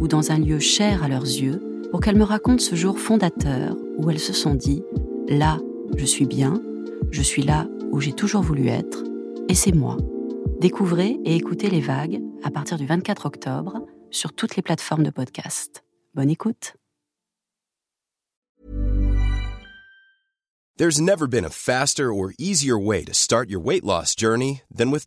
ou dans un lieu cher à leurs yeux pour qu'elles me racontent ce jour fondateur où elles se sont dit ⁇ Là, je suis bien, je suis là où j'ai toujours voulu être, et c'est moi. Découvrez et écoutez les vagues à partir du 24 octobre sur toutes les plateformes de podcast. Bonne écoute. There's never been a faster or easier way to start your weight loss journey than with.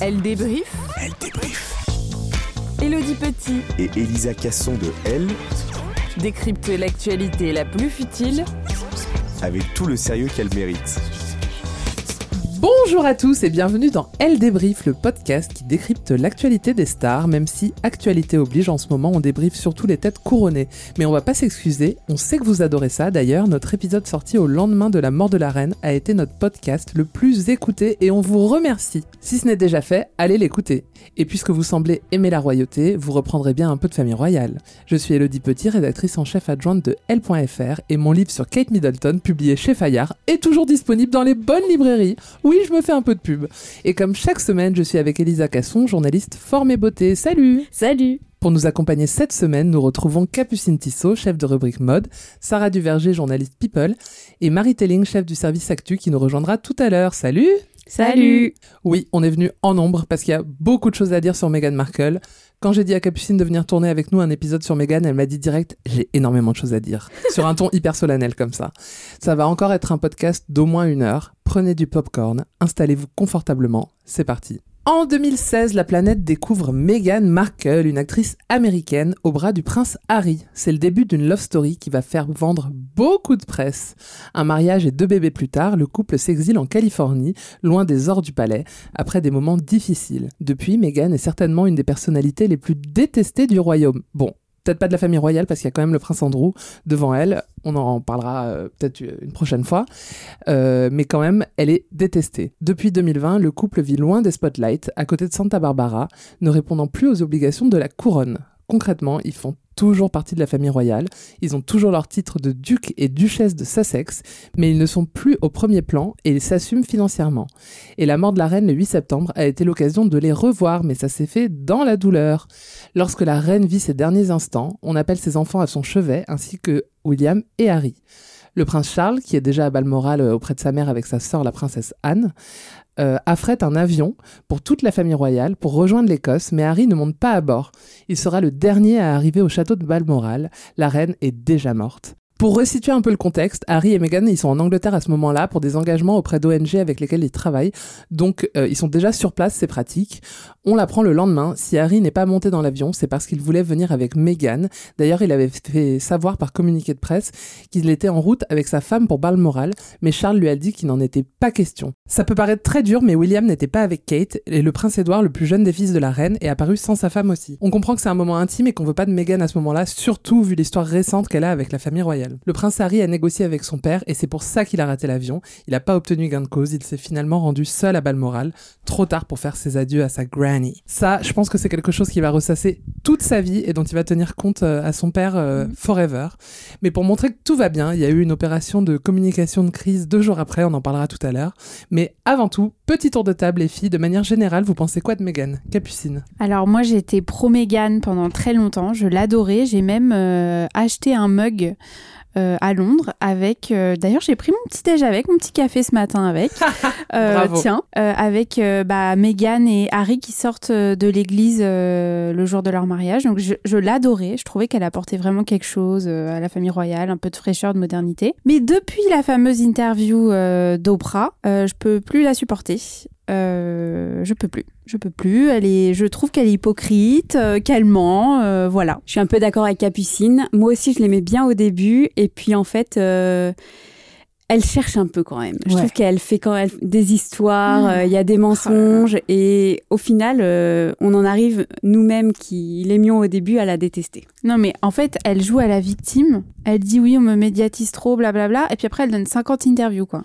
Elle débrief. Elle débrief. Elodie Petit Et Elisa Casson de Elle, décrypte l'actualité la plus futile avec tout le sérieux qu'elle mérite. Bonjour à tous et bienvenue dans Elle débrief, le podcast qui décrypte l'actualité des stars, même si actualité oblige en ce moment on débriefe surtout les têtes couronnées. Mais on va pas s'excuser, on sait que vous adorez ça. D'ailleurs, notre épisode sorti au lendemain de la mort de la reine a été notre podcast le plus écouté et on vous remercie. Si ce n'est déjà fait, allez l'écouter. Et puisque vous semblez aimer la royauté, vous reprendrez bien un peu de famille royale. Je suis Elodie Petit, rédactrice en chef adjointe de L.fr et mon livre sur Kate Middleton, publié chez Fayard, est toujours disponible dans les bonnes librairies. Oui, je me fais un peu de pub. Et comme chaque semaine, je suis avec Elisa Casson, journaliste forme et beauté. Salut Salut Pour nous accompagner cette semaine, nous retrouvons Capucine Tissot, chef de rubrique mode, Sarah Duverger, journaliste People, et Marie Telling, chef du service Actu, qui nous rejoindra tout à l'heure. Salut Salut Oui, on est venu en nombre parce qu'il y a beaucoup de choses à dire sur Meghan Markle. Quand j'ai dit à Capucine de venir tourner avec nous un épisode sur Meghan, elle m'a dit direct j'ai énormément de choses à dire. sur un ton hyper solennel comme ça. Ça va encore être un podcast d'au moins une heure. Prenez du popcorn, installez-vous confortablement, c'est parti. En 2016, la planète découvre Meghan Markle, une actrice américaine, au bras du prince Harry. C'est le début d'une love story qui va faire vendre beaucoup de presse. Un mariage et deux bébés plus tard, le couple s'exile en Californie, loin des ors du palais, après des moments difficiles. Depuis, Meghan est certainement une des personnalités les plus détestées du royaume. Bon, peut-être pas de la famille royale parce qu'il y a quand même le prince Andrew devant elle. On en parlera euh, peut-être une prochaine fois. Euh, mais quand même, elle est détestée. Depuis 2020, le couple vit loin des spotlights, à côté de Santa Barbara, ne répondant plus aux obligations de la couronne. Concrètement, ils font toujours partie de la famille royale, ils ont toujours leur titre de duc et duchesse de Sussex, mais ils ne sont plus au premier plan et ils s'assument financièrement. Et la mort de la reine le 8 septembre a été l'occasion de les revoir, mais ça s'est fait dans la douleur. Lorsque la reine vit ses derniers instants, on appelle ses enfants à son chevet, ainsi que William et Harry. Le prince Charles, qui est déjà à Balmoral euh, auprès de sa mère avec sa sœur, la princesse Anne, euh, affrète un avion pour toute la famille royale pour rejoindre l'Écosse, mais Harry ne monte pas à bord. Il sera le dernier à arriver au château de Balmoral. La reine est déjà morte. Pour resituer un peu le contexte, Harry et Meghan, ils sont en Angleterre à ce moment-là pour des engagements auprès d'ONG avec lesquels ils travaillent. Donc, euh, ils sont déjà sur place, c'est pratique. On l'apprend le lendemain. Si Harry n'est pas monté dans l'avion, c'est parce qu'il voulait venir avec Meghan. D'ailleurs, il avait fait savoir par communiqué de presse qu'il était en route avec sa femme pour Balmoral, mais Charles lui a dit qu'il n'en était pas question. Ça peut paraître très dur, mais William n'était pas avec Kate, et le prince Édouard, le plus jeune des fils de la reine, est apparu sans sa femme aussi. On comprend que c'est un moment intime et qu'on veut pas de Meghan à ce moment-là, surtout vu l'histoire récente qu'elle a avec la famille royale. Le prince Harry a négocié avec son père et c'est pour ça qu'il a raté l'avion. Il n'a pas obtenu gain de cause, il s'est finalement rendu seul à Balmoral, trop tard pour faire ses adieux à sa granny. Ça, je pense que c'est quelque chose qui va ressasser toute sa vie et dont il va tenir compte euh, à son père euh, forever. Mais pour montrer que tout va bien, il y a eu une opération de communication de crise deux jours après, on en parlera tout à l'heure. Mais avant tout, petit tour de table les filles, de manière générale, vous pensez quoi de Meghan? Capucine. Alors moi j'étais pro Meghan pendant très longtemps, je l'adorais, j'ai même euh, acheté un mug euh, à Londres avec euh, d'ailleurs j'ai pris mon petit déj avec mon petit café ce matin avec. Euh, tiens avec bah, Meghan et Harry qui sortent de l'église le jour de leur mariage. Donc je, je l'adorais. Je trouvais qu'elle apportait vraiment quelque chose à la famille royale un peu de fraîcheur de modernité. Mais depuis la fameuse interview d'Oprah je peux plus la supporter euh, je peux plus je peux plus elle est je trouve qu'elle est hypocrite euh, qu'elle ment euh, voilà Je suis un peu d'accord avec Capucine. Moi aussi, je l'aimais bien au début. Et puis, en fait, euh, elle cherche un peu quand même. Je trouve qu'elle fait quand même des histoires, Mmh. euh, il y a des mensonges. Et au final, euh, on en arrive, nous-mêmes qui l'aimions au début, à la détester. Non, mais en fait, elle joue à la victime. Elle dit oui, on me médiatise trop, blablabla. Et puis après, elle donne 50 interviews, quoi.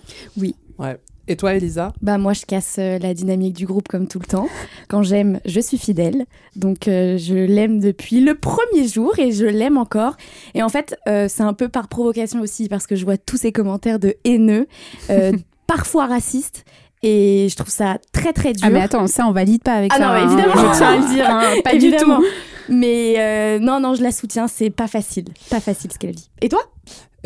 Ouais. Et toi, Elisa Bah moi je casse euh, la dynamique du groupe comme tout le temps. Quand j'aime, je suis fidèle. Donc euh, je l'aime depuis le premier jour et je l'aime encore. Et en fait, euh, c'est un peu par provocation aussi parce que je vois tous ces commentaires de haineux, euh, parfois racistes. Et je trouve ça très très dur. Ah, mais attends, ça, on valide pas avec Ah ça. non, mais hein. évidemment. Je tiens à le dire, hein, pas du tout. Mais euh, non, non, je la soutiens. C'est pas facile. Pas facile ce qu'elle dit. Et toi?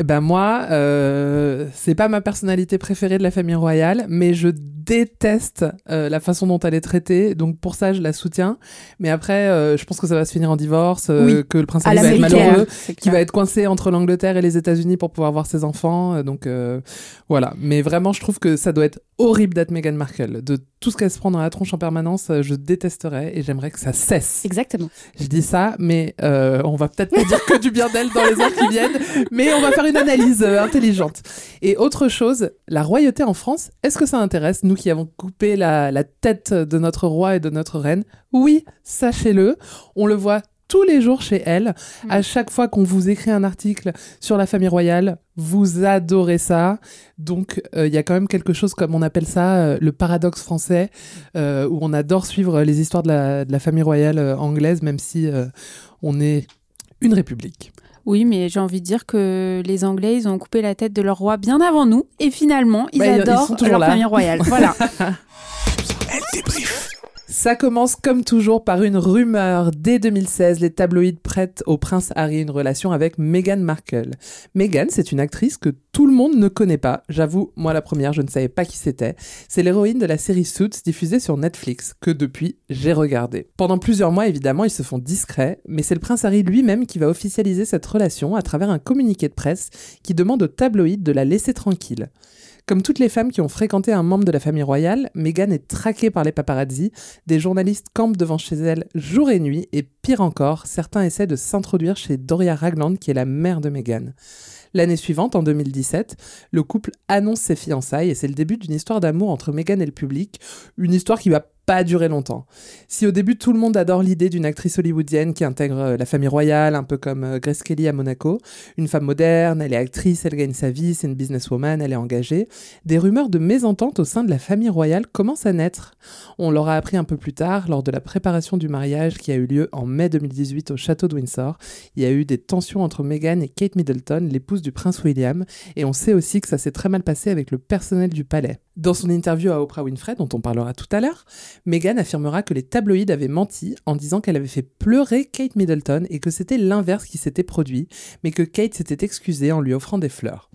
Ben moi, euh, c'est pas ma personnalité préférée de la famille royale, mais je déteste euh, la façon dont elle est traitée, donc pour ça je la soutiens. Mais après, euh, je pense que ça va se finir en divorce, euh, Oui. que le prince va être malheureux, qui va être coincé entre l'Angleterre et les États-Unis pour pouvoir voir ses enfants. euh, donc euh, voilà. Mais vraiment, je trouve que ça doit être horrible d'être Meghan Markle. De tout ce qu'elle se prend dans la tronche en permanence, je détesterais et j'aimerais que ça cesse. Exactement. Je dis ça, mais euh, on va peut-être pas dire que du bien d'elle dans les heures qui viennent, mais on va faire une analyse euh, intelligente. Et autre chose, la royauté en France, est-ce que ça intéresse, nous qui avons coupé la, la tête de notre roi et de notre reine? Oui, sachez-le, on le voit tous les jours chez elle. À chaque fois qu'on vous écrit un article sur la famille royale, vous adorez ça. Donc, euh, il y a quand même quelque chose comme on appelle ça euh, le paradoxe français, euh, où on adore suivre les histoires de la, de la famille royale anglaise, même si on est une république. Oui, mais j'ai envie de dire que les Anglais, ils ont coupé la tête de leur roi bien avant nous. Et finalement, ils Bah, ils- ils adorent sont toujours leur là. famille royale. Voilà. Elle débrief. Ça commence comme toujours par une rumeur. Dès 2016, les tabloïds prêtent au prince Harry une relation avec Meghan Markle. Meghan, c'est une actrice que tout le monde ne connaît pas. J'avoue, moi la première, je ne savais pas qui c'était. C'est l'héroïne de la série Suits diffusée sur Netflix, que depuis, j'ai regardé. Pendant plusieurs mois, évidemment, ils se font discrets, mais c'est le prince Harry lui-même qui va officialiser cette relation à travers un communiqué de presse qui demande aux tabloïds de la laisser tranquille. Comme toutes les femmes qui ont fréquenté un membre de la famille royale, Meghan est traquée par les paparazzi, des journalistes campent devant chez elle jour et nuit, et pire encore, certains essaient de s'introduire chez Doria Ragland, qui est la mère de Meghan. L'année suivante, en 2017, le couple annonce ses fiançailles. Et c'est le début d'une histoire d'amour entre Meghan et le public, une histoire qui va pas durer longtemps. Si au début tout le monde adore l'idée d'une actrice hollywoodienne qui intègre euh, la famille royale, un peu comme euh, Grace Kelly à Monaco, une femme moderne, elle est actrice, elle gagne sa vie, c'est une businesswoman, elle est engagée, des rumeurs de mésentente au sein de la famille royale commencent à naître. On l'aura appris un peu plus tard, lors de la préparation du mariage qui a eu lieu en mai 2018 au château de Windsor. Il y a eu des tensions entre Meghan et Kate Middleton, l'épouse du prince William, et on sait aussi que ça s'est très mal passé avec le personnel du palais. Dans son interview à Oprah Winfrey, dont on parlera tout à l'heure, Meghan affirmera que les tabloïds avaient menti en disant qu'elle avait fait pleurer Kate Middleton et que c'était l'inverse qui s'était produit, mais que Kate s'était excusée en lui offrant des fleurs.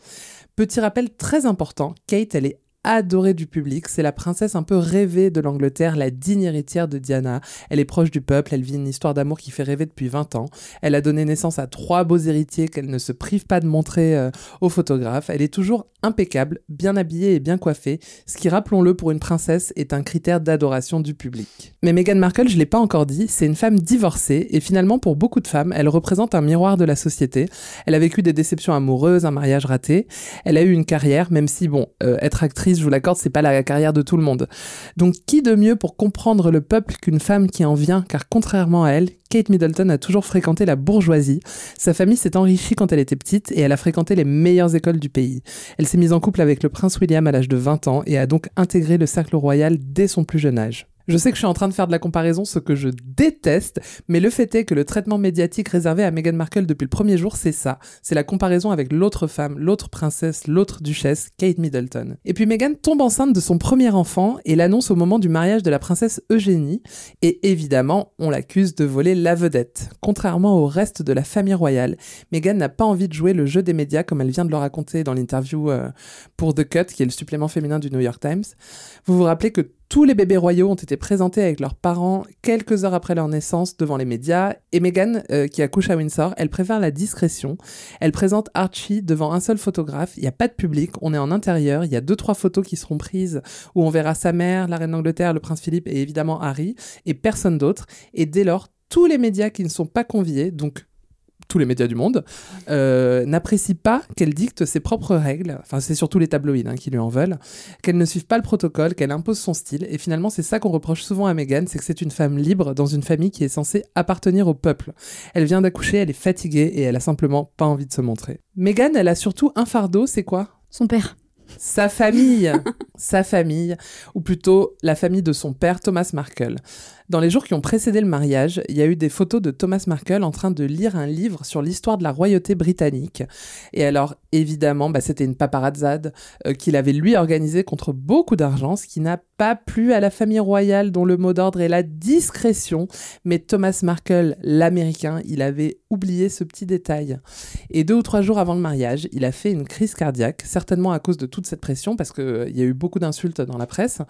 Petit rappel très important, Kate, elle est adorée du public, c'est la princesse un peu rêvée de l'Angleterre, la digne héritière de Diana. Elle est proche du peuple, elle vit une histoire d'amour qui fait rêver depuis 20 ans. Elle a donné naissance à trois beaux héritiers qu'elle ne se prive pas de montrer euh, aux photographes. Elle est toujours impeccable, bien habillée et bien coiffée, ce qui, rappelons-le, pour une princesse est un critère d'adoration du public. Mais Meghan Markle, je l'ai pas encore dit, c'est une femme divorcée et finalement pour beaucoup de femmes, elle représente un miroir de la société. Elle a vécu des déceptions amoureuses, un mariage raté. Elle a eu une carrière, même si bon, euh, être actrice je vous l'accorde, c'est pas la carrière de tout le monde. Donc qui de mieux pour comprendre le peuple qu'une femme qui en vient, car contrairement à elle, Kate Middleton a toujours fréquenté la bourgeoisie. Sa famille s'est enrichie quand elle était petite et elle a fréquenté les meilleures écoles du pays. Elle s'est mise en couple avec le prince William à l'âge de 20 ans et a donc intégré le cercle royal dès son plus jeune âge. Je sais que je suis en train de faire de la comparaison, ce que je déteste, mais le fait est que le traitement médiatique réservé à Meghan Markle depuis le premier jour, c'est ça. C'est la comparaison avec l'autre femme, l'autre princesse, l'autre duchesse, Kate Middleton. Et puis Meghan tombe enceinte de son premier enfant et l'annonce au moment du mariage de la princesse Eugénie. Et évidemment, on l'accuse de voler la vedette. Contrairement au reste de la famille royale, Meghan n'a pas envie de jouer le jeu des médias comme elle vient de le raconter dans l'interview euh, pour The Cut, qui est le supplément féminin du New York Times. Vous vous rappelez que tous les bébés royaux ont été présentés avec leurs parents quelques heures après leur naissance devant les médias. Et Meghan, euh, qui accouche à Windsor, elle préfère la discrétion. Elle présente Archie devant un seul photographe. Il n'y a pas de public. On est en intérieur. Il y a deux, trois photos qui seront prises où on verra sa mère, la reine d'Angleterre, le prince Philippe et évidemment Harry et personne d'autre. Et dès lors, tous les médias qui ne sont pas conviés, donc tous les médias du monde, euh, n'apprécient pas qu'elle dicte ses propres règles, enfin c'est surtout les tabloïds hein, qui lui en veulent, qu'elle ne suive pas le protocole, qu'elle impose son style, et finalement c'est ça qu'on reproche souvent à Meghan, c'est que c'est une femme libre dans une famille qui est censée appartenir au peuple. Elle vient d'accoucher, elle est fatiguée, et elle a simplement pas envie de se montrer. Meghan, elle a surtout un fardeau, c'est quoi? Son père. Sa famille, sa famille, ou plutôt la famille de son père, Thomas Markle. Dans les jours qui ont précédé le mariage, il y a eu des photos de Thomas Markle en train de lire un livre sur l'histoire de la royauté britannique. Et alors, évidemment, bah, c'était une paparazzade euh, qu'il avait lui organisée contre beaucoup d'argent, ce qui n'a pas plu à la famille royale dont le mot d'ordre est la discrétion. Mais Thomas Markle, l'américain, il avait oublié ce petit détail. Et deux ou trois jours avant le mariage, il a fait une crise cardiaque, certainement à cause de toute cette pression, parce qu'il euh, y a eu beaucoup d'insultes dans la presse.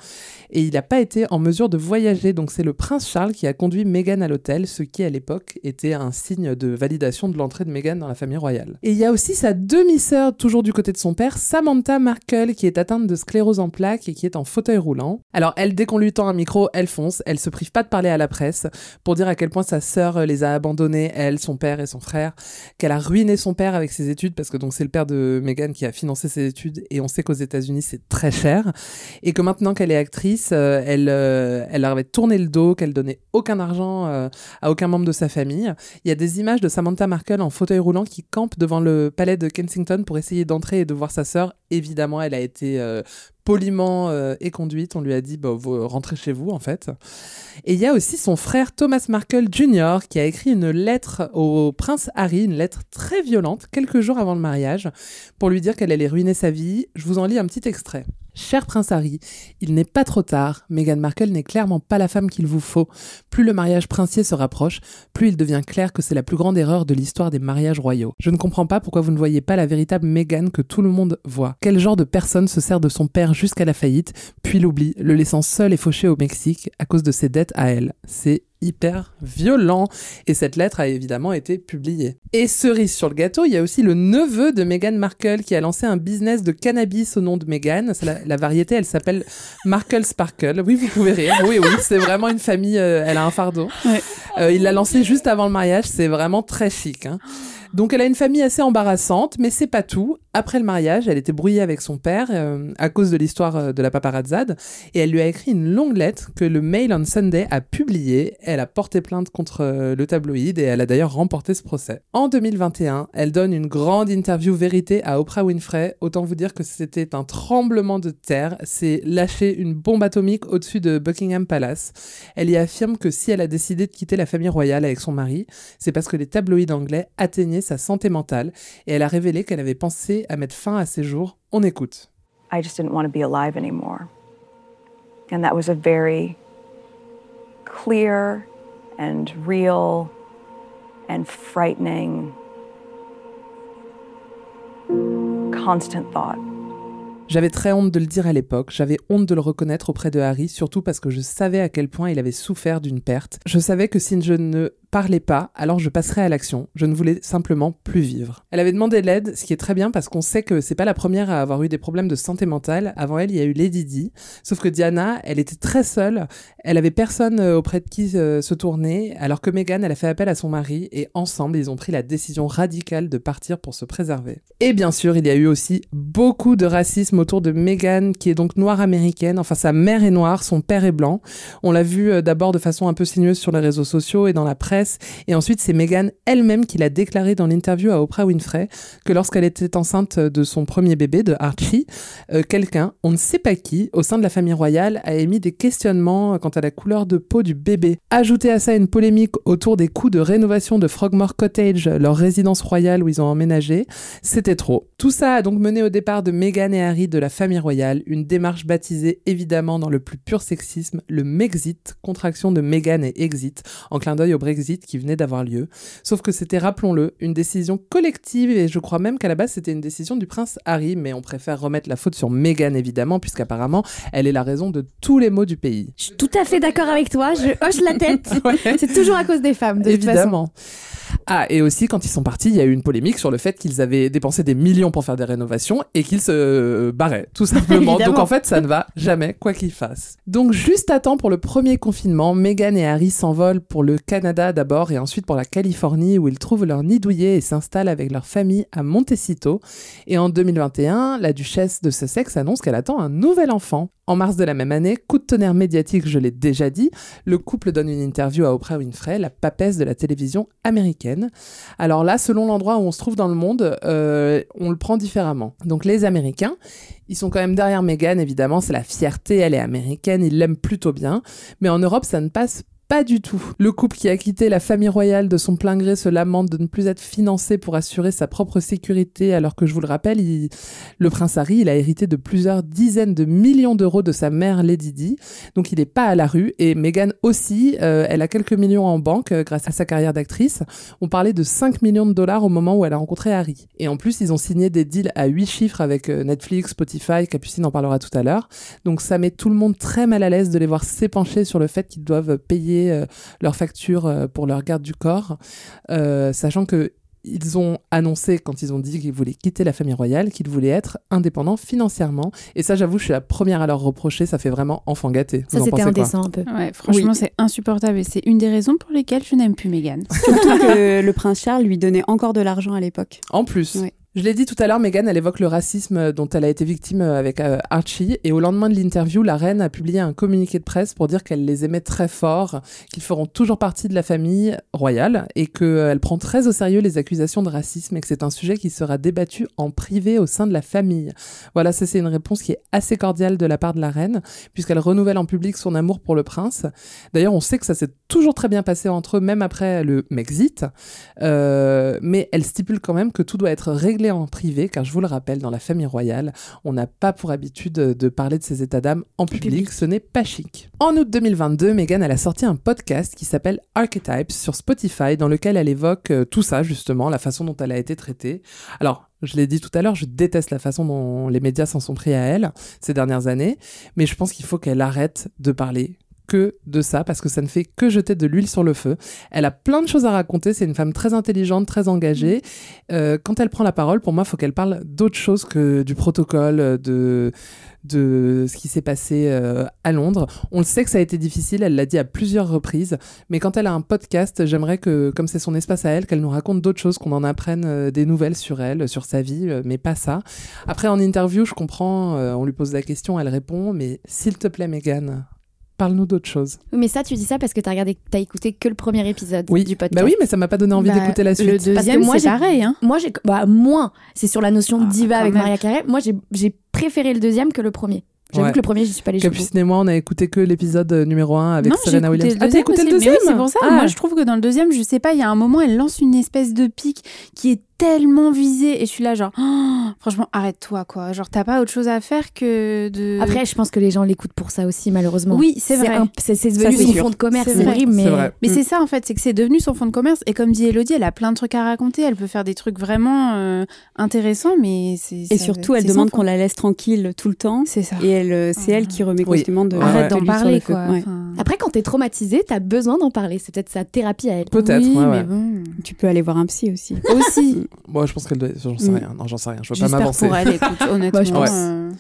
Et il n'a pas été en mesure de voyager, donc c'est le prince Charles qui a conduit Meghan à l'hôtel, ce qui à l'époque était un signe de validation de l'entrée de Meghan dans la famille royale. Et il y a aussi sa demi-sœur, toujours du côté de son père, Samantha Markle, qui est atteinte de sclérose en plaques et qui est en fauteuil roulant. Alors elle, dès qu'on lui tend un micro, elle fonce, elle se prive pas de parler à la presse pour dire à quel point sa sœur les a abandonnés, elle, son père et son frère, qu'elle a ruiné son père avec ses études, parce que donc c'est le père de Meghan qui a financé ses études, et on sait qu'aux États-Unis c'est très cher, et que maintenant qu'elle est actrice, euh, elle, euh, elle avait tourné le dos, qu'elle donnait aucun argent euh, à aucun membre de sa famille. Il y a des images de Samantha Markle en fauteuil roulant qui campe devant le palais de Kensington pour essayer d'entrer et de voir sa sœur. Évidemment, elle a été euh, poliment euh, et conduite. On lui a dit, bah, vous rentrez chez vous, en fait. Et il y a aussi son frère Thomas Markle Jr. qui a écrit une lettre au prince Harry, une lettre très violente, quelques jours avant le mariage, pour lui dire qu'elle allait ruiner sa vie. Je vous en lis un petit extrait. Cher prince Harry, il n'est pas trop tard. Meghan Markle n'est clairement pas la femme qu'il vous faut. Plus le mariage princier se rapproche, plus il devient clair que c'est la plus grande erreur de l'histoire des mariages royaux. Je ne comprends pas pourquoi vous ne voyez pas la véritable Meghan que tout le monde voit. Quel genre de personne se sert de son père jusqu'à la faillite, puis l'oublie, le laissant seul et fauché au Mexique à cause de ses dettes à elle. C'est hyper violent. Et cette lettre a évidemment été publiée. Et cerise sur le gâteau, il y a aussi le neveu de Meghan Markle qui a lancé un business de cannabis au nom de Meghan. La, la, variété, elle s'appelle Markle Sparkle. Oui, vous pouvez rire. Oui, oui, c'est vraiment une famille, euh, elle a un fardeau. Ouais. Euh, il l'a lancé juste avant le mariage, c'est vraiment très chic. Hein. Donc elle a une famille assez embarrassante, mais c'est pas tout. Après le mariage, elle était brouillée avec son père euh, à cause de l'histoire euh, de la paparazzade et elle lui a écrit une longue lettre que le Mail on Sunday a publiée. Elle a porté plainte contre euh, le tabloïd et elle a d'ailleurs remporté ce procès. En 2021, elle donne une grande interview vérité à Oprah Winfrey. Autant vous dire que c'était un tremblement de terre. C'est lâcher une bombe atomique au-dessus de Buckingham Palace. Elle y affirme que si elle a décidé de quitter la famille royale avec son mari, c'est parce que les tabloïds anglais atteignaient sa santé mentale et elle a révélé qu'elle avait pensé à mettre fin à ses jours. On écoute. I just didn't want to be alive anymore. And that was a very clear and real and frightening constant thought. J'avais très honte de le dire à l'époque, j'avais honte de le reconnaître auprès de Harry, surtout parce que je savais à quel point il avait souffert d'une perte. Je savais que si je ne parlait pas, alors je passerai à l'action. Je ne voulais simplement plus vivre. Elle avait demandé de l'aide, ce qui est très bien parce qu'on sait que c'est pas la première à avoir eu des problèmes de santé mentale. Avant elle, il y a eu Lady Di. Sauf que Diana, elle était très seule. Elle avait personne euh, auprès de qui euh, se tourner, alors que Meghan, elle a fait appel à son mari et ensemble, ils ont pris la décision radicale de partir pour se préserver. Et bien sûr, il y a eu aussi beaucoup de racisme autour de Meghan, qui est donc noire américaine. Enfin, sa mère est noire, son père est blanc. On l'a vu euh, d'abord de façon un peu sinueuse sur les réseaux sociaux et dans la presse. Et ensuite, c'est Meghan elle-même qui l'a déclaré dans l'interview à Oprah Winfrey que lorsqu'elle était enceinte de son premier bébé, de Archie, euh, quelqu'un, on ne sait pas qui, au sein de la famille royale, a émis des questionnements quant à la couleur de peau du bébé. Ajouter à ça une polémique autour des coûts de rénovation de Frogmore Cottage, leur résidence royale où ils ont emménagé, c'était trop. Tout ça a donc mené au départ de Meghan et Harry de la famille royale, une démarche baptisée évidemment dans le plus pur sexisme, le Mexit, contraction de Meghan et Exit, en clin d'œil au Brexit qui venait d'avoir lieu. Sauf que c'était, rappelons-le, une décision collective et je crois même qu'à la base c'était une décision du prince Harry, mais on préfère remettre la faute sur Meghan évidemment, puisqu'apparemment elle est la raison de tous les maux du pays. Je suis tout à fait d'accord avec toi, je hoche la tête. C'est toujours à cause des femmes, de évidemment. toute façon. Ah, et aussi, quand ils sont partis, il y a eu une polémique sur le fait qu'ils avaient dépensé des millions pour faire des rénovations et qu'ils se barraient, tout simplement. Donc en fait, ça ne va jamais, quoi qu'ils fassent. Donc juste à temps pour le premier confinement, Meghan et Harry s'envolent pour le Canada d'abord et ensuite pour la Californie où ils trouvent leur nid douillet et s'installent avec leur famille à Montecito. Et en 2021, la duchesse de Sussex annonce qu'elle attend un nouvel enfant. En mars de la même année, coup de tonnerre médiatique, je l'ai déjà dit, le couple donne une interview à Oprah Winfrey, la papesse de la télévision américaine. Alors là, selon l'endroit où on se trouve dans le monde, euh, on le prend différemment. Donc les Américains, ils sont quand même derrière Meghan, évidemment, c'est la fierté, elle est américaine, ils l'aiment plutôt bien. Mais en Europe, ça ne passe pas du tout. Le couple qui a quitté la famille royale de son plein gré se lamente de ne plus être financé pour assurer sa propre sécurité, alors que je vous le rappelle, le prince Harry, il a hérité de plusieurs dizaines de millions d'euros de sa mère Lady Di, donc il n'est pas à la rue. Et Meghan aussi, euh, elle a quelques millions en banque euh, grâce à sa carrière d'actrice. On parlait de 5 millions de dollars au moment où elle a rencontré Harry. Et en plus, ils ont signé des deals à 8 chiffres avec euh, Netflix, Spotify, Capucine en parlera tout à l'heure. Donc ça met tout le monde très mal à l'aise de les voir s'épancher sur le fait qu'ils doivent payer euh, leur facture euh, pour leur garde du corps, euh, sachant que ils ont annoncé quand ils ont dit qu'ils voulaient quitter la famille royale qu'ils voulaient être indépendants financièrement. Et ça j'avoue je suis la première à leur reprocher ça fait vraiment enfant gâté. Ça c'était indécent un peu. Ouais, franchement c'est insupportable et c'est une des raisons pour lesquelles je n'aime plus Meghan. Surtout que le prince Charles lui donnait encore de l'argent à l'époque. En plus je l'ai dit tout à l'heure, Meghan, elle évoque le racisme dont elle a été victime avec euh, Archie. Et au lendemain de l'interview, la reine a publié un communiqué de presse pour dire qu'elle les aimait très fort, qu'ils feront toujours partie de la famille royale et qu'elle prend très au sérieux les accusations de racisme et que c'est un sujet qui sera débattu en privé au sein de la famille. Voilà, ça c'est une réponse qui est assez cordiale de la part de la reine, puisqu'elle renouvelle en public son amour pour le prince. D'ailleurs, on sait que ça s'est toujours très bien passé entre eux, même après le Mexit. Euh, mais elle stipule quand même que tout doit être réglé en privé, car je vous le rappelle, dans la famille royale, on n'a pas pour habitude de parler de ses états d'âme en public, ce n'est pas chic. En août 2022, Meghan a sorti un podcast qui s'appelle Archetypes sur Spotify, dans lequel elle évoque euh, tout ça, justement, la façon dont elle a été traitée. Alors, je l'ai dit tout à l'heure, je déteste la façon dont les médias s'en sont pris à elle ces dernières années, mais je pense qu'il faut qu'elle arrête de parler que de ça parce que ça ne fait que jeter de l'huile sur le feu. Elle a plein de choses à raconter. C'est une femme très intelligente, très engagée. Euh, quand elle prend la parole, pour moi, il faut qu'elle parle d'autre chose que du protocole, de de ce qui s'est passé euh, à Londres. On le sait que ça a été difficile, elle l'a dit à plusieurs reprises, mais quand elle a un podcast, j'aimerais que, comme c'est son espace à elle, qu'elle nous raconte d'autres choses, qu'on en apprenne euh, des nouvelles sur elle, sur sa vie, mais pas ça. Après, en interview, je comprends, on lui pose la question, elle répond, mais s'il te plaît, Megan, Parle-nous d'autre chose. Mais ça, tu dis ça parce que tu as regardé, as écouté que le premier épisode oui. du podcast. Bah oui, mais ça m'a pas donné envie bah, d'écouter la suite. Le deuxième, c'est pareil. Hein. Moi, j'ai, bah, moins. C'est sur la notion de ah, diva avec Maria Carey. Moi, j'ai préféré le deuxième que le premier. J'avoue que le premier, j'y suis pas allée Capucine et moi, on a écouté que l'épisode euh, numéro 1 avec Serena Williams. Ah, t'as écouté le deuxième C'est pour ça. Ah. Moi, je trouve que dans le deuxième, je sais pas, il y a un moment, elle lance une espèce de pic qui est tellement visée et je suis là genre oh, Franchement, arrête-toi, quoi. Genre, t'as pas autre chose à faire que de. Après, je pense que les gens l'écoutent pour ça aussi, malheureusement. Oui, c'est vrai. C'est c'est devenu son sûr. fond de commerce, C'est horrible, mais. C'est vrai. Mais Mm. c'est ça en fait, c'est que c'est devenu son fond de commerce. Et comme dit Elodie, elle a plein de trucs à raconter. Elle peut faire des trucs vraiment euh, intéressants, mais c'est. Et ça- surtout, elle demande qu'on la laisse tranquille tout le temps. C'est ça. Et elle, euh, c'est elle qui remet Oui. constamment de. Arrête ouais. d'en parler, quoi. Ouais. Enfin, Après, quand t'es traumatisé, t'as besoin d'en parler. C'est peut-être sa thérapie à elle. Peut-être, oui, ouais, mais ouais. bon. Tu peux aller voir un psy aussi. Aussi. Moi, je pense qu'elle doit. J'en sais Mm. rien. Non, j'en sais rien. Je veux pas m'avancer. pour elle, écoute, honnêtement. Bah, euh,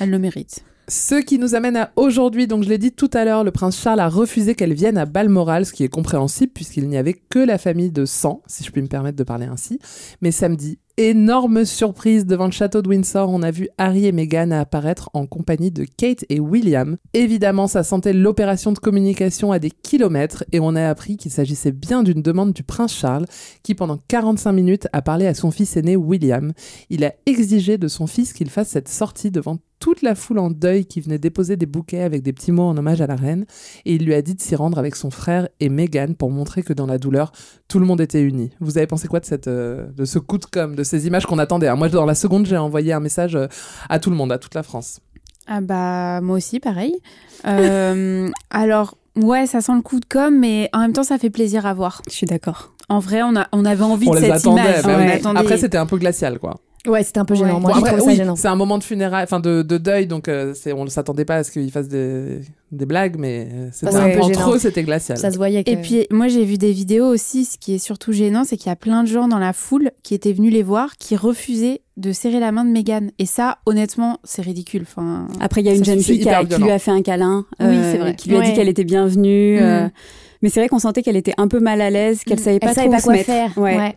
elle le mérite. Ce qui nous amène à aujourd'hui, donc je l'ai dit tout à l'heure, le prince Charles a refusé qu'elle vienne à Balmoral, ce qui est compréhensible puisqu'il n'y avait que la famille de sang, si je puis me permettre de parler ainsi. Mais samedi, énorme surprise devant le château de Windsor, on a vu Harry et Meghan apparaître en compagnie de Kate et William. Évidemment, ça sentait l'opération de communication à des kilomètres et on a appris qu'il s'agissait bien d'une demande du prince Charles qui pendant 45 minutes a parlé à son fils aîné William. Il a exigé de son fils qu'il fasse cette sortie devant toute la foule en deuil qui venait déposer des bouquets avec des petits mots en hommage à la reine, et il lui a dit de s'y rendre avec son frère et Meghan pour montrer que dans la douleur, tout le monde était uni. Vous avez pensé quoi de, cette, euh, de ce coup de com', de ces images qu'on attendait? Hein Moi, dans la seconde, j'ai envoyé un message euh, à tout le monde, à toute la France. Ah bah moi aussi pareil. Euh, alors ouais ça sent le coup de com mais en même temps ça fait plaisir à voir. Je suis d'accord. En vrai on a on avait envie On de les cette attendait. image. bah On attendait. Après, c'était un peu glacial, quoi. Ouais, c'était un peu gênant. Ouais. Moi, Bon, après, oui, c'est un moment de funérailles, enfin de, de deuil, donc euh, on ne s'attendait pas à ce qu'ils fassent des, des blagues, mais euh, c'était c'est un un peu peu entre gênant. eux, c'était glacial. Ça se voyait. Et que- puis moi j'ai vu des vidéos aussi, ce qui est surtout gênant, c'est qu'il y a plein de gens dans la foule qui étaient venus les voir, qui refusaient de serrer la main de Meghan. Et ça, honnêtement, c'est ridicule. Enfin, Après, il y a une jeune fille qui, a- lui a fait un câlin. Oui, euh, vrai. Qui lui a Ouais. dit qu'elle était bienvenue. Mm. euh, mais c'est vrai qu'on sentait qu'elle était un peu mal à l'aise, qu'elle Mm. savait elle pas savait trop pas se quoi mettre. faire. Ouais.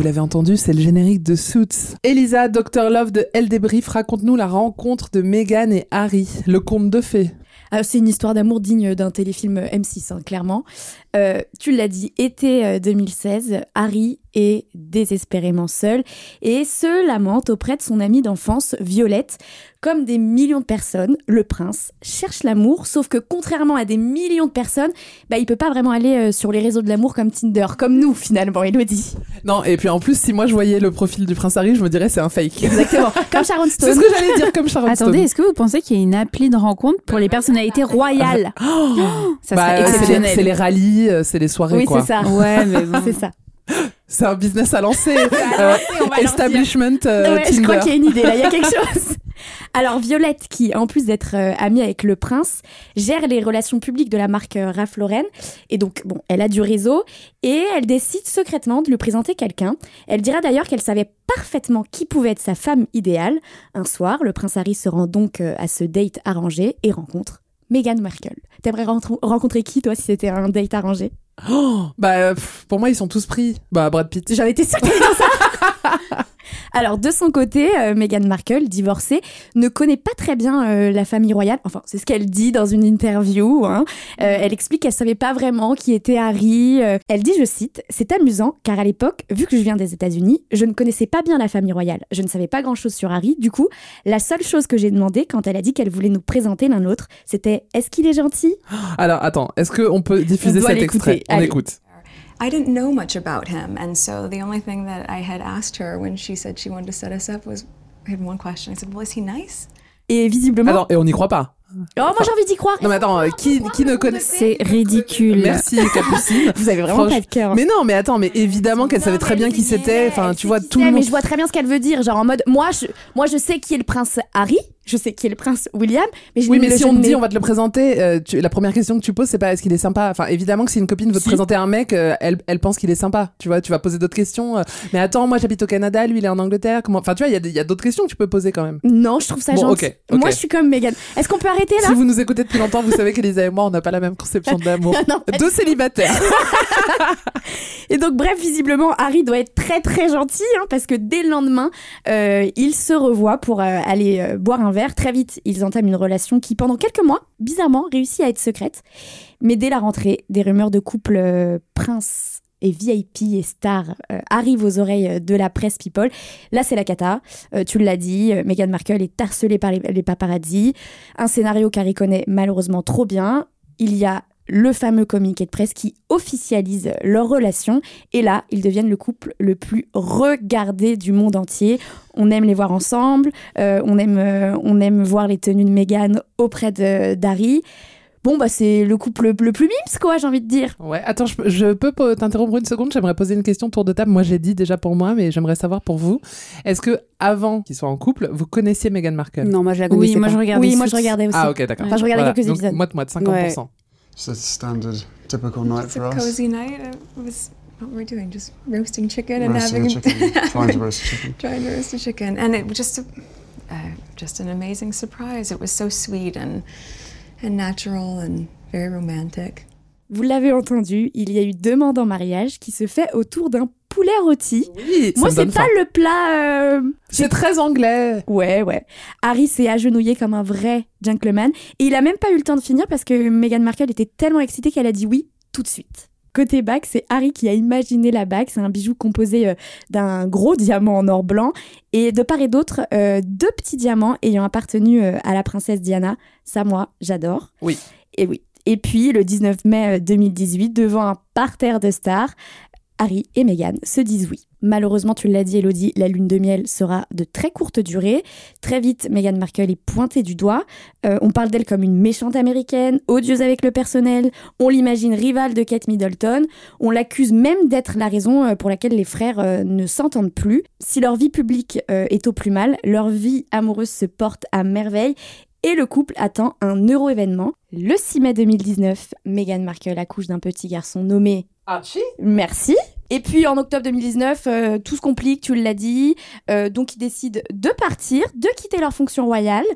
Vous l'avez entendu, c'est le générique de Suits. Elisa, Dr Love de Elle Débrief, raconte-nous la rencontre de Meghan et Harry, le conte de fées. Alors, c'est une histoire d'amour digne d'un téléfilm M6, hein, clairement. Euh, tu l'as dit, été euh, 2016, Harry est désespérément seul et se lamente auprès de son amie d'enfance, Violette. Comme des millions de personnes, le prince cherche l'amour, sauf que contrairement à des millions de personnes, bah, il peut pas vraiment aller euh, sur les réseaux de l'amour comme Tinder, comme nous finalement, Elodie. Non, et puis en plus, si moi je voyais le profil du prince Harry, je me dirais c'est un fake. Exactement, comme Sharon c'est Stone. ce que j'allais dire comme Sharon attendez, Stone. est-ce que vous pensez qu'il y a une appli de rencontre pour les personnalités royales Ça Bah, serait c'est les, exceptionnel. c'est les rallyes, euh, c'est les soirées, Oui, quoi. c'est ça. Ouais, mais bon. C'est ça. C'est un business à lancer. Euh, establishment euh, Ouais, je crois qu'il y a une idée là, il y a quelque chose. Alors Violette, qui en plus d'être euh, amie avec le prince, gère les relations publiques de la marque euh, Ralph Lauren. Et donc, bon, elle a du réseau et elle décide secrètement de lui présenter quelqu'un. Elle dira d'ailleurs qu'elle savait parfaitement qui pouvait être sa femme idéale. Un soir, le prince Harry se rend donc euh, à ce date arrangé et rencontre Meghan Markle. T'aimerais rencontrer qui, toi, si c'était un date arrangé? Oh, bah, pff, pour moi, ils sont tous pris. Bah, Brad Pitt. J'en étais sûre que ça. Alors, de son côté, euh, Meghan Markle, divorcée, ne connaît pas très bien euh, la famille royale. Enfin, c'est ce qu'elle dit dans une interview. hein. Euh, elle explique qu'elle savait pas vraiment qui était Harry. Elle dit, je cite, C'est amusant, car à l'époque, vu que je viens des États-Unis, je ne connaissais pas bien la famille royale. Je ne savais pas grand-chose sur Harry. Du coup, la seule chose que j'ai demandé quand elle a dit qu'elle voulait nous présenter l'un l'autre, c'était Est-ce qu'il est gentil? Alors, attends, est-ce qu'on peut diffuser cet extrait? On Allez. écoute. I didn't know much about him, and so the only thing that I had asked her when she said she wanted to set us up was I had one question. I said, Well, is he nice? Et visiblement. Attends, et on n'y croit pas. oh, moi j'ai envie d'y croire. Non, mais attends, euh, qui, qui ne connaît C'est ridicule. Merci, Capucine. Vous avez vraiment pas de cœur. Mais non, mais attends, mais évidemment qu'elle savait très bien qui c'était. Enfin, tu vois, tout le mais monde. je vois très bien ce qu'elle veut dire. Genre en mode, moi je, moi, je sais qui est le prince Harry, je sais qui est le prince William, mais je Oui, mais le- si on te dit on va te le présenter, euh, tu- la première question que tu poses, c'est pas est-ce qu'il est sympa? Enfin, évidemment que si une copine veut te Si. présenter un mec, euh, elle, elle pense qu'il est sympa. Tu vois, tu vas poser d'autres questions. euh, mais attends, moi j'habite au Canada, lui il est en Angleterre. Comment Enfin, tu vois, il y a il d'autres questions que tu peux poser quand même. Non, je trouve ça Bon, gentil. Moi, je suis comme Megan. Est-ce qu'on peut arrêter là? Si vous nous écoutez depuis longtemps, vous savez qu'Elisa et moi, on n'a pas la même conception de l'amour. Deux célibataires. Et donc, bref, visiblement, Harry doit être très très gentil, hein, parce que dès le lendemain, ils se revoient pour aller boire un verre. Très vite, ils entament une relation qui, pendant quelques mois, bizarrement, réussit à être secrète. Mais dès la rentrée, des rumeurs de couple euh, prince et VIP et star euh, arrivent aux oreilles de la presse people, là c'est la cata. Euh, tu l'as dit, euh, Meghan Markle est harcelée par les, les paparazzi. Un scénario qu'Harry connaît malheureusement trop bien. Il y a le fameux communiqué de presse qui officialise leur relation. Et là, ils deviennent le couple le plus regardé du monde entier. On aime les voir ensemble, euh, on, aime, euh, on aime voir les tenues de Meghan auprès de- d'Harry. Bon, bah c'est le couple le plus mimes, quoi, j'ai envie de dire. Ouais, attends, je, peux- je peux po- t'interrompre une seconde? J'aimerais poser une question tour de table. Moi, j'ai dit déjà pour moi, mais j'aimerais savoir pour vous. Est-ce que avant qu'ils soient en couple, vous connaissiez Meghan Markle? Non, moi je la Oui, connaissais moi pas. je regardais. Oui, moi je regardais aussi. Ah, ok, d'accord. Enfin, je regardais Voilà, quelques épisodes. Moite-moite, 50%. It's a standard, typical night It's for a us. cozy night. It was what we're doing, just roasting chicken and Roasting a having chicken, trying to roast a chicken. trying to roast a chicken, and it was just a, uh, just an amazing surprise. It was so sweet and and natural and very romantic. Vous l'avez entendu, il y a eu demande en mariage qui se fait autour d'un poulet rôti. Oui, ça Moi, c'est pas faim. le plat. euh, C'est très anglais. Ouais, ouais. Harry s'est agenouillé comme un vrai gentleman. Et il a même pas eu le temps de finir parce que Meghan Markle était tellement excitée qu'elle a dit oui tout de suite. Côté bague, c'est Harry qui a imaginé la bague. C'est un bijou composé euh, d'un gros diamant en or blanc et de part et d'autre, euh, deux petits diamants ayant appartenu à la princesse Diana. Ça, moi, j'adore. Oui. Et oui. Et puis, le 19 mai euh, 2018, devant un parterre de stars, Harry et Meghan se disent oui. Malheureusement, tu l'as dit, Elodie, la lune de miel sera de très courte durée. Très vite, Meghan Markle est pointée du doigt. Euh, on parle d'elle comme une méchante américaine, odieuse avec le personnel. On l'imagine rivale de Kate Middleton. On l'accuse même d'être la raison euh, pour laquelle les frères euh, ne s'entendent plus. Si leur vie publique euh, est au plus mal, leur vie amoureuse se porte à merveille. Et le couple attend un euro-événement. Le 6 mai 2019, Meghan Markle accouche d'un petit garçon nommé Archie? Merci. Et puis en octobre 2019, euh, tout se complique, tu l'as dit. Euh, donc ils décident de partir, de quitter leur fonction royale.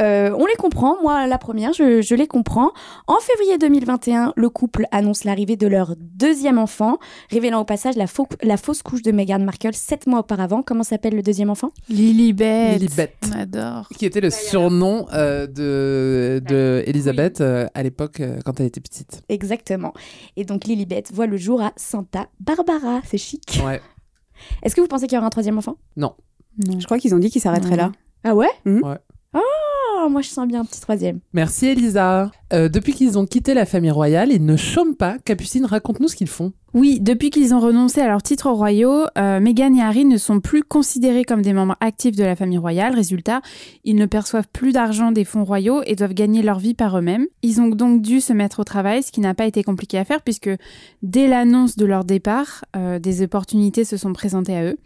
Euh, on les comprend, moi la première, je, je les comprends. En février 2021, le couple annonce l'arrivée de leur deuxième enfant, révélant au passage la, faux- la fausse couche de Meghan Markle sept mois auparavant. Comment s'appelle le deuxième enfant? Lilibet. Lilibet. On adore. Qui était le surnom euh, de, de Elisabeth euh, à l'époque euh, quand elle était petite. Exactement. Et donc Lilibet voit le jour à Santa Barbara, c'est chic. Ouais. Est-ce que vous pensez qu'il y aura un troisième enfant? Non. Non. Je crois qu'ils ont dit qu'ils s'arrêteraient là. Ah ouais? Mhm. Ouais. Moi je sens bien un petit troisième. Merci Elisa. Euh, depuis qu'ils ont quitté la famille royale, ils ne chôment pas. Capucine, raconte-nous ce qu'ils font. Oui, depuis qu'ils ont renoncé à leurs titres royaux, euh, Meghan et Harry ne sont plus considérés comme des membres actifs de la famille royale. Résultat, ils ne perçoivent plus d'argent des fonds royaux et doivent gagner leur vie par eux-mêmes. Ils ont donc dû se mettre au travail, ce qui n'a pas été compliqué à faire puisque dès l'annonce de leur départ, euh, des opportunités se sont présentées à eux.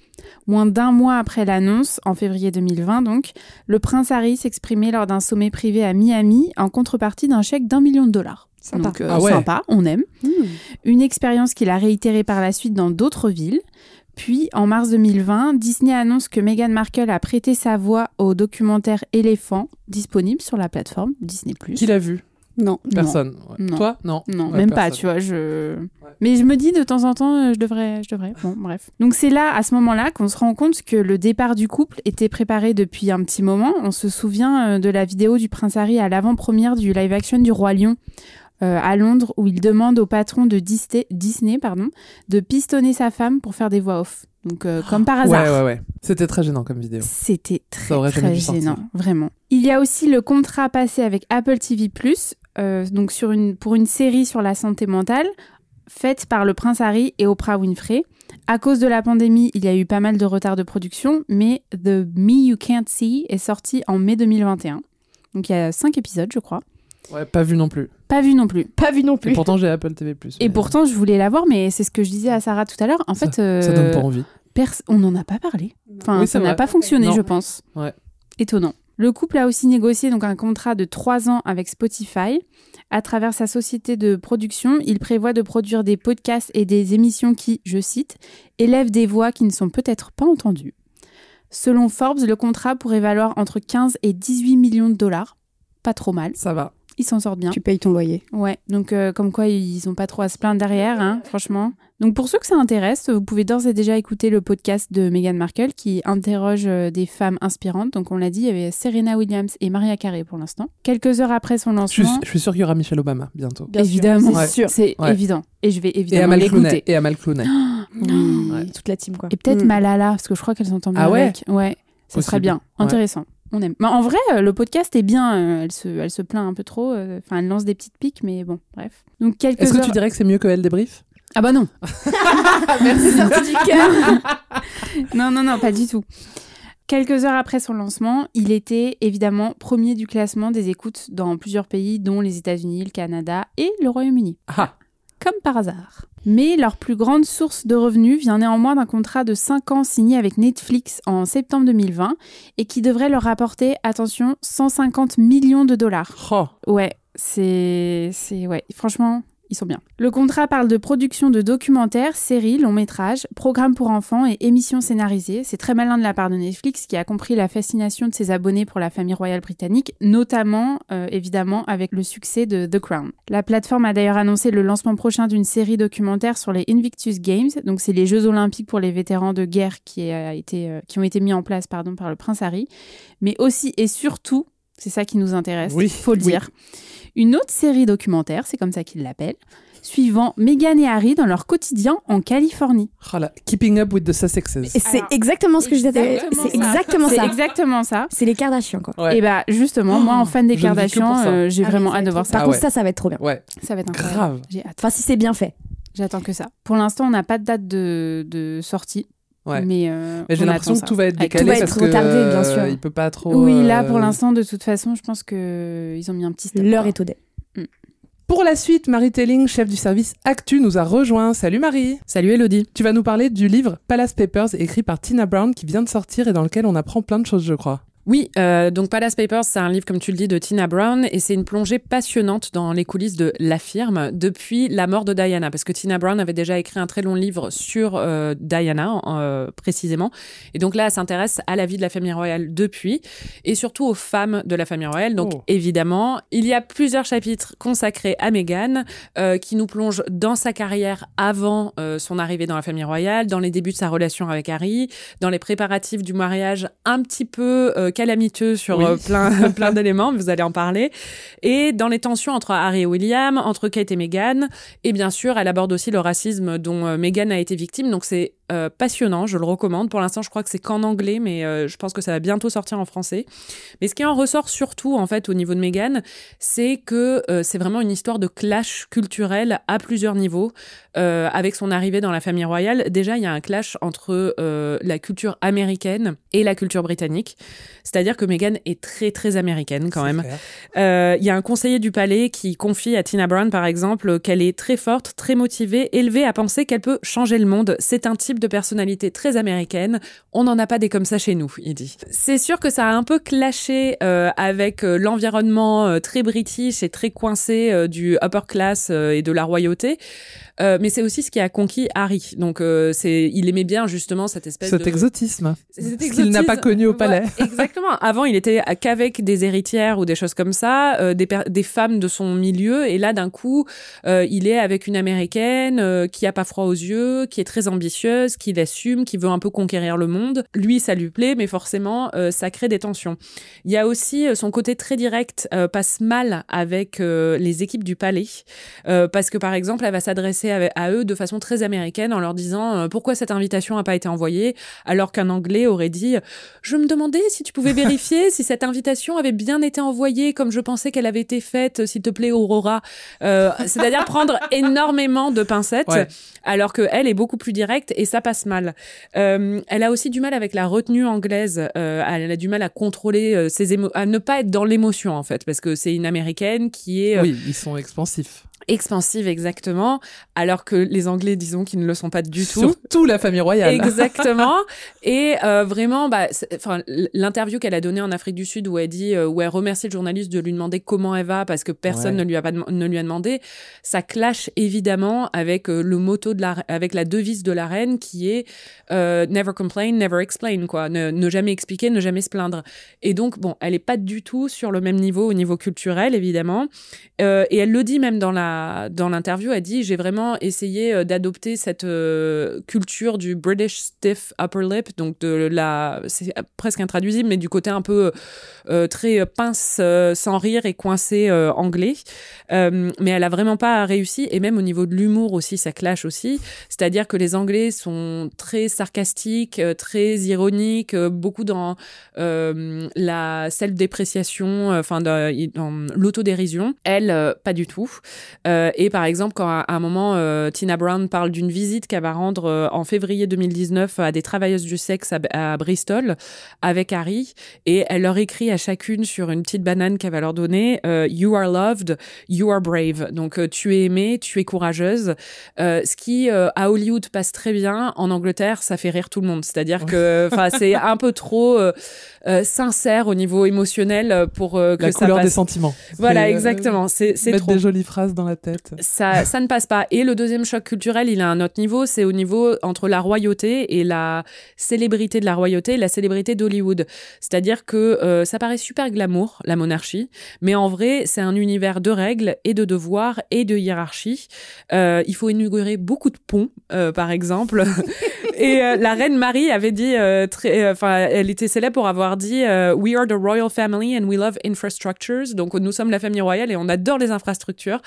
Moins d'un mois après l'annonce, en février 2020 donc, le prince Harry s'exprimait lors d'un sommet privé à Miami en contrepartie d'un chèque d'un million de dollars. Sympa. Donc, euh, Ah ouais. sympa, on aime. Une expérience qu'il a réitérée par la suite dans d'autres villes. Puis, en mars 2020, Disney annonce que Meghan Markle a prêté sa voix au documentaire Éléphant, disponible sur la plateforme Disney+. Qui l'a vu? Non. Personne. Ouais. Non. Toi? Non. Non, Ouais, même pas, tu vois. Je... Mais je me dis de temps en temps, euh, je devrais, je devrais. Bon, bref. Donc c'est là, à ce moment-là, qu'on se rend compte que le départ du couple était préparé depuis un petit moment. On se souvient euh, de la vidéo du prince Harry à l'avant-première du live-action du Roi Lion. euh, à Londres, où il demande au patron de Disney, Disney pardon, de pistonner sa femme pour faire des voix off. Donc, euh, comme par hasard. Ouais, ouais, ouais. C'était très gênant comme vidéo. C'était très, très gênant, vraiment. Il y a aussi le contrat passé avec Apple TV+, euh, donc sur une, pour une série sur la santé mentale, faite par le prince Harry et Oprah Winfrey. À cause de la pandémie, il y a eu pas mal de retard de production, mais The Me You Can't See est sorti en mai 2021. Donc il y a cinq épisodes, je crois. Ouais, pas vu non plus. Pas vu non plus. Pas vu non Et plus. pourtant, j'ai Apple TV+. Et pourtant, je voulais la voir, mais c'est ce que je disais à Sarah tout à l'heure. En Ça- fait, euh, Ça donne pas envie. pers- on n'en a pas parlé. Enfin, Oui, ça n'a pas fonctionné, Non. je pense. Ouais. Étonnant. Le couple a aussi négocié donc un contrat de trois ans avec Spotify. À travers sa société de production, il prévoit de produire des podcasts et des émissions qui, je cite, élèvent des voix qui ne sont peut-être pas entendues. Selon Forbes, le contrat pourrait valoir entre 15 et 18 millions de dollars. Pas trop mal. Ça va. Ils s'en sortent bien. Tu payes ton loyer. Ouais, donc euh, comme quoi ils ont pas trop à se plaindre derrière, hein, franchement. Donc pour ceux que ça intéresse, vous pouvez d'ores et déjà écouter le podcast de Meghan Markle qui interroge euh, des femmes inspirantes. Donc on l'a dit, il y avait Serena Williams et Maria Carey pour l'instant. Quelques heures après son Je suis, lancement, je suis sûr qu'il y aura Michelle Obama bientôt. évidemment, c'est c'est Ouais. évident. Et je vais Et évidemment l'écouter. Et Amal Clooney. Oui. Ouais. Toute la team, quoi. Et peut-être Mm. Malala, parce que je crois qu'elle s'entend bien Ah ouais avec. Ouais, ça serait bien. Ouais. Intéressant. On aime. Mais en vrai, euh, le podcast est bien. euh, Elle se, elle se plaint un peu trop. Enfin, elle lance des petites piques, mais bon, bref. Donc quelques Est-ce que tu dirais que c'est mieux que Elle débrief Ah bah non. Merci, sorti du cœur. non, non, non, pas du tout. Quelques heures après son lancement, il était évidemment premier du classement des écoutes dans plusieurs pays, dont les États-Unis, le Canada et le Royaume-Uni. Ah Comme par hasard. Mais leur plus grande source de revenus vient néanmoins d'un contrat de 5 ans signé avec Netflix en septembre 2020 et qui devrait leur rapporter, attention, 150 millions de dollars. Oh. Ouais, c'est. c'est ouais, franchement, sont bien. Le contrat parle de production de documentaires, séries, longs métrages, programmes pour enfants et émissions scénarisées. C'est très malin de la part de Netflix qui a compris la fascination de ses abonnés pour la famille royale britannique, notamment, euh, évidemment, avec le succès de The Crown. La plateforme a d'ailleurs annoncé le lancement prochain d'une série documentaire sur les Invictus Games, donc c'est les Jeux olympiques pour les vétérans de guerre qui, euh, qui ont été mis en place par le prince Harry, mais aussi et surtout, c'est ça qui nous intéresse, Oui, faut le oui. dire, une autre série documentaire, c'est comme ça qu'ils l'appellent, suivant Meghan et Harry dans leur quotidien en Californie. Oh là, Keeping up with the Sussexes. Et c'est exactement ce que je disais. exactement C'est ça. exactement C'est ça. exactement ça. C'est les Kardashians, quoi. Ouais. Et bah justement, moi en fan des Kardashians, euh, j'ai Ah, vraiment hâte de voir ça. Par Ah contre, ouais. ça, ça va être trop bien. Ouais. Ça va être incroyable. Grave. J'ai hâte. Enfin, si c'est bien fait. J'attends que ça. Pour l'instant, on n'a pas de date de, de sortie. Ouais. Mais, euh, Mais j'ai on l'impression que tout va être Avec- décalé tout va parce être que retardé, bien sûr. euh, il peut pas trop. Oui, là euh, pour l'instant, de toute façon, je pense que ils ont mis un petit. L'heure est au dé. Pour la suite, Marie Telling, chef du service Actu, nous a rejoint. Salut Marie. Salut Elodie. Tu vas nous parler du livre Palace Papers écrit par Tina Brown qui vient de sortir et dans lequel on apprend plein de choses, je crois. Oui, euh, donc Palace Papers, c'est un livre, comme tu le dis, de Tina Brown, et c'est une plongée passionnante dans les coulisses de la firme depuis la mort de Diana, parce que Tina Brown avait déjà écrit un très long livre sur euh, Diana, euh, précisément, et donc là, elle s'intéresse à la vie de la famille royale depuis, et surtout aux femmes de la famille royale. Donc Oh. évidemment, il y a plusieurs chapitres consacrés à Meghan, euh, qui nous plongent dans sa carrière avant euh, son arrivée dans la famille royale, dans les débuts de sa relation avec Harry, dans les préparatifs du mariage un petit peu euh, calamiteux sur Oui. euh, plein, plein d'éléments, vous allez en parler, et dans les tensions entre Harry et William, entre Kate et Meghan, et bien sûr, elle aborde aussi le racisme dont euh, Meghan a été victime, donc c'est euh, passionnant, je le recommande. Pour l'instant, je crois que c'est qu'en anglais, mais euh, je pense que ça va bientôt sortir en français. Mais ce qui en ressort surtout, en fait, au niveau de Meghan, c'est que euh, c'est vraiment une histoire de clash culturel à plusieurs niveaux. Avec son arrivée dans la famille royale, déjà, il y a un clash entre la culture américaine et la culture britannique. C'est-à-dire que Meghan est très, très américaine quand même. Il y a un conseiller du palais qui confie à Tina Brown, par exemple, qu'elle est très forte, très motivée, élevée à penser qu'elle peut changer le monde. C'est un type de personnalité très américaine. On n'en a pas des comme ça chez nous, il dit. C'est sûr que ça a un peu clashé euh, avec euh, l'environnement euh, très british et très coincé du upper class et de la royauté. Euh, mais c'est aussi ce qui a conquis Harry. Donc, euh, c'est, il aimait bien justement cette espèce Cet de exotisme. cet Ce qu'il n'a pas exotisme. connu au palais. Ouais, exactement. Avant, il était qu'avec des héritières ou des choses comme ça, euh, des, per- des femmes de son milieu. Et là, d'un coup, euh, il est avec une américaine euh, qui a pas froid aux yeux, qui est très ambitieuse, qui l'assume, qui veut un peu conquérir le monde. Lui, ça lui plaît, mais forcément, euh, ça crée des tensions. Il y a aussi euh, son côté très direct euh, passe mal avec euh, les équipes du palais, euh, parce que par exemple, elle va s'adresser à, à eux de façon très américaine en leur disant euh, pourquoi cette invitation n'a pas été envoyée, alors qu'un Anglais aurait dit je me demandais si tu pouvais vérifier si cette invitation avait bien été envoyée comme je pensais qu'elle avait été faite, s'il te plaît, Aurora. Euh, C'est-à-dire prendre énormément de pincettes, Ouais. alors que elle est beaucoup plus directe et ça passe mal. Euh, elle a aussi du mal avec la retenue anglaise. Elle a du mal à contrôler ses émotions, à ne pas être dans l'émotion en fait, parce que c'est une américaine qui est Oui, ils sont expansifs. Expansive exactement, alors que les Anglais, disons, qu'ils ne le sont pas du tout. Surtout la famille royale. Exactement. Et euh, vraiment, bah, enfin, l'interview qu'elle a donnée en Afrique du Sud où elle dit, euh, où elle remercie le journaliste de lui demander comment elle va parce que personne Ouais. ne lui a pas ne lui a demandé, ça clash évidemment avec euh, le motto de la, avec la devise de la reine qui est never complain, never explain quoi, ne, ne jamais expliquer, ne jamais se plaindre. Et donc bon, elle est pas du tout sur le même niveau au niveau culturel évidemment. Et elle le dit même dans la dans l'interview, elle dit j'ai vraiment essayé euh, d'adopter cette euh, culture du British stiff upper lip, donc de la c'est presque intraduisible, mais du côté un peu euh, très pince sans rire et coincé anglais. Mais elle a vraiment pas réussi et même au niveau de l'humour aussi, ça clash aussi. C'est-à-dire que les Anglais sont très sarcastiques, très ironiques, beaucoup dans la self-dépréciation, enfin dans, l'autodérision. Elle, pas du tout. Euh, et par exemple, quand à, un moment euh, Tina Brown parle d'une visite qu'elle va rendre euh, en février 2019 à des travailleuses du sexe à, à Bristol avec Harry, et elle leur écrit à chacune sur une petite banane qu'elle va leur donner euh, You are loved, you are brave. Donc euh, tu es aimée, tu es courageuse. Euh, ce qui à Hollywood passe très bien, en Angleterre ça fait rire tout le monde. C'est-à-dire que enfin c'est un peu trop sincère au niveau émotionnel pour que La ça couleur passe. des sentiments. Voilà, exactement. C'est trop des jolies phrases dans la tête. ça, ça ne passe pas. Et le deuxième choc culturel, il a un autre niveau, c'est au niveau entre la royauté et la célébrité de la royauté et la célébrité d'Hollywood. C'est-à-dire que euh, ça paraît super glamour, la monarchie, mais en vrai, c'est un univers de règles et de devoirs et de hiérarchie. Euh, il faut inaugurer beaucoup de ponts, euh, par exemple. et euh, la reine Marie avait dit, euh, euh, enfin, elle était célèbre pour avoir dit We are the royal family and we love infrastructures. Donc, nous sommes la famille royale et on adore les infrastructures.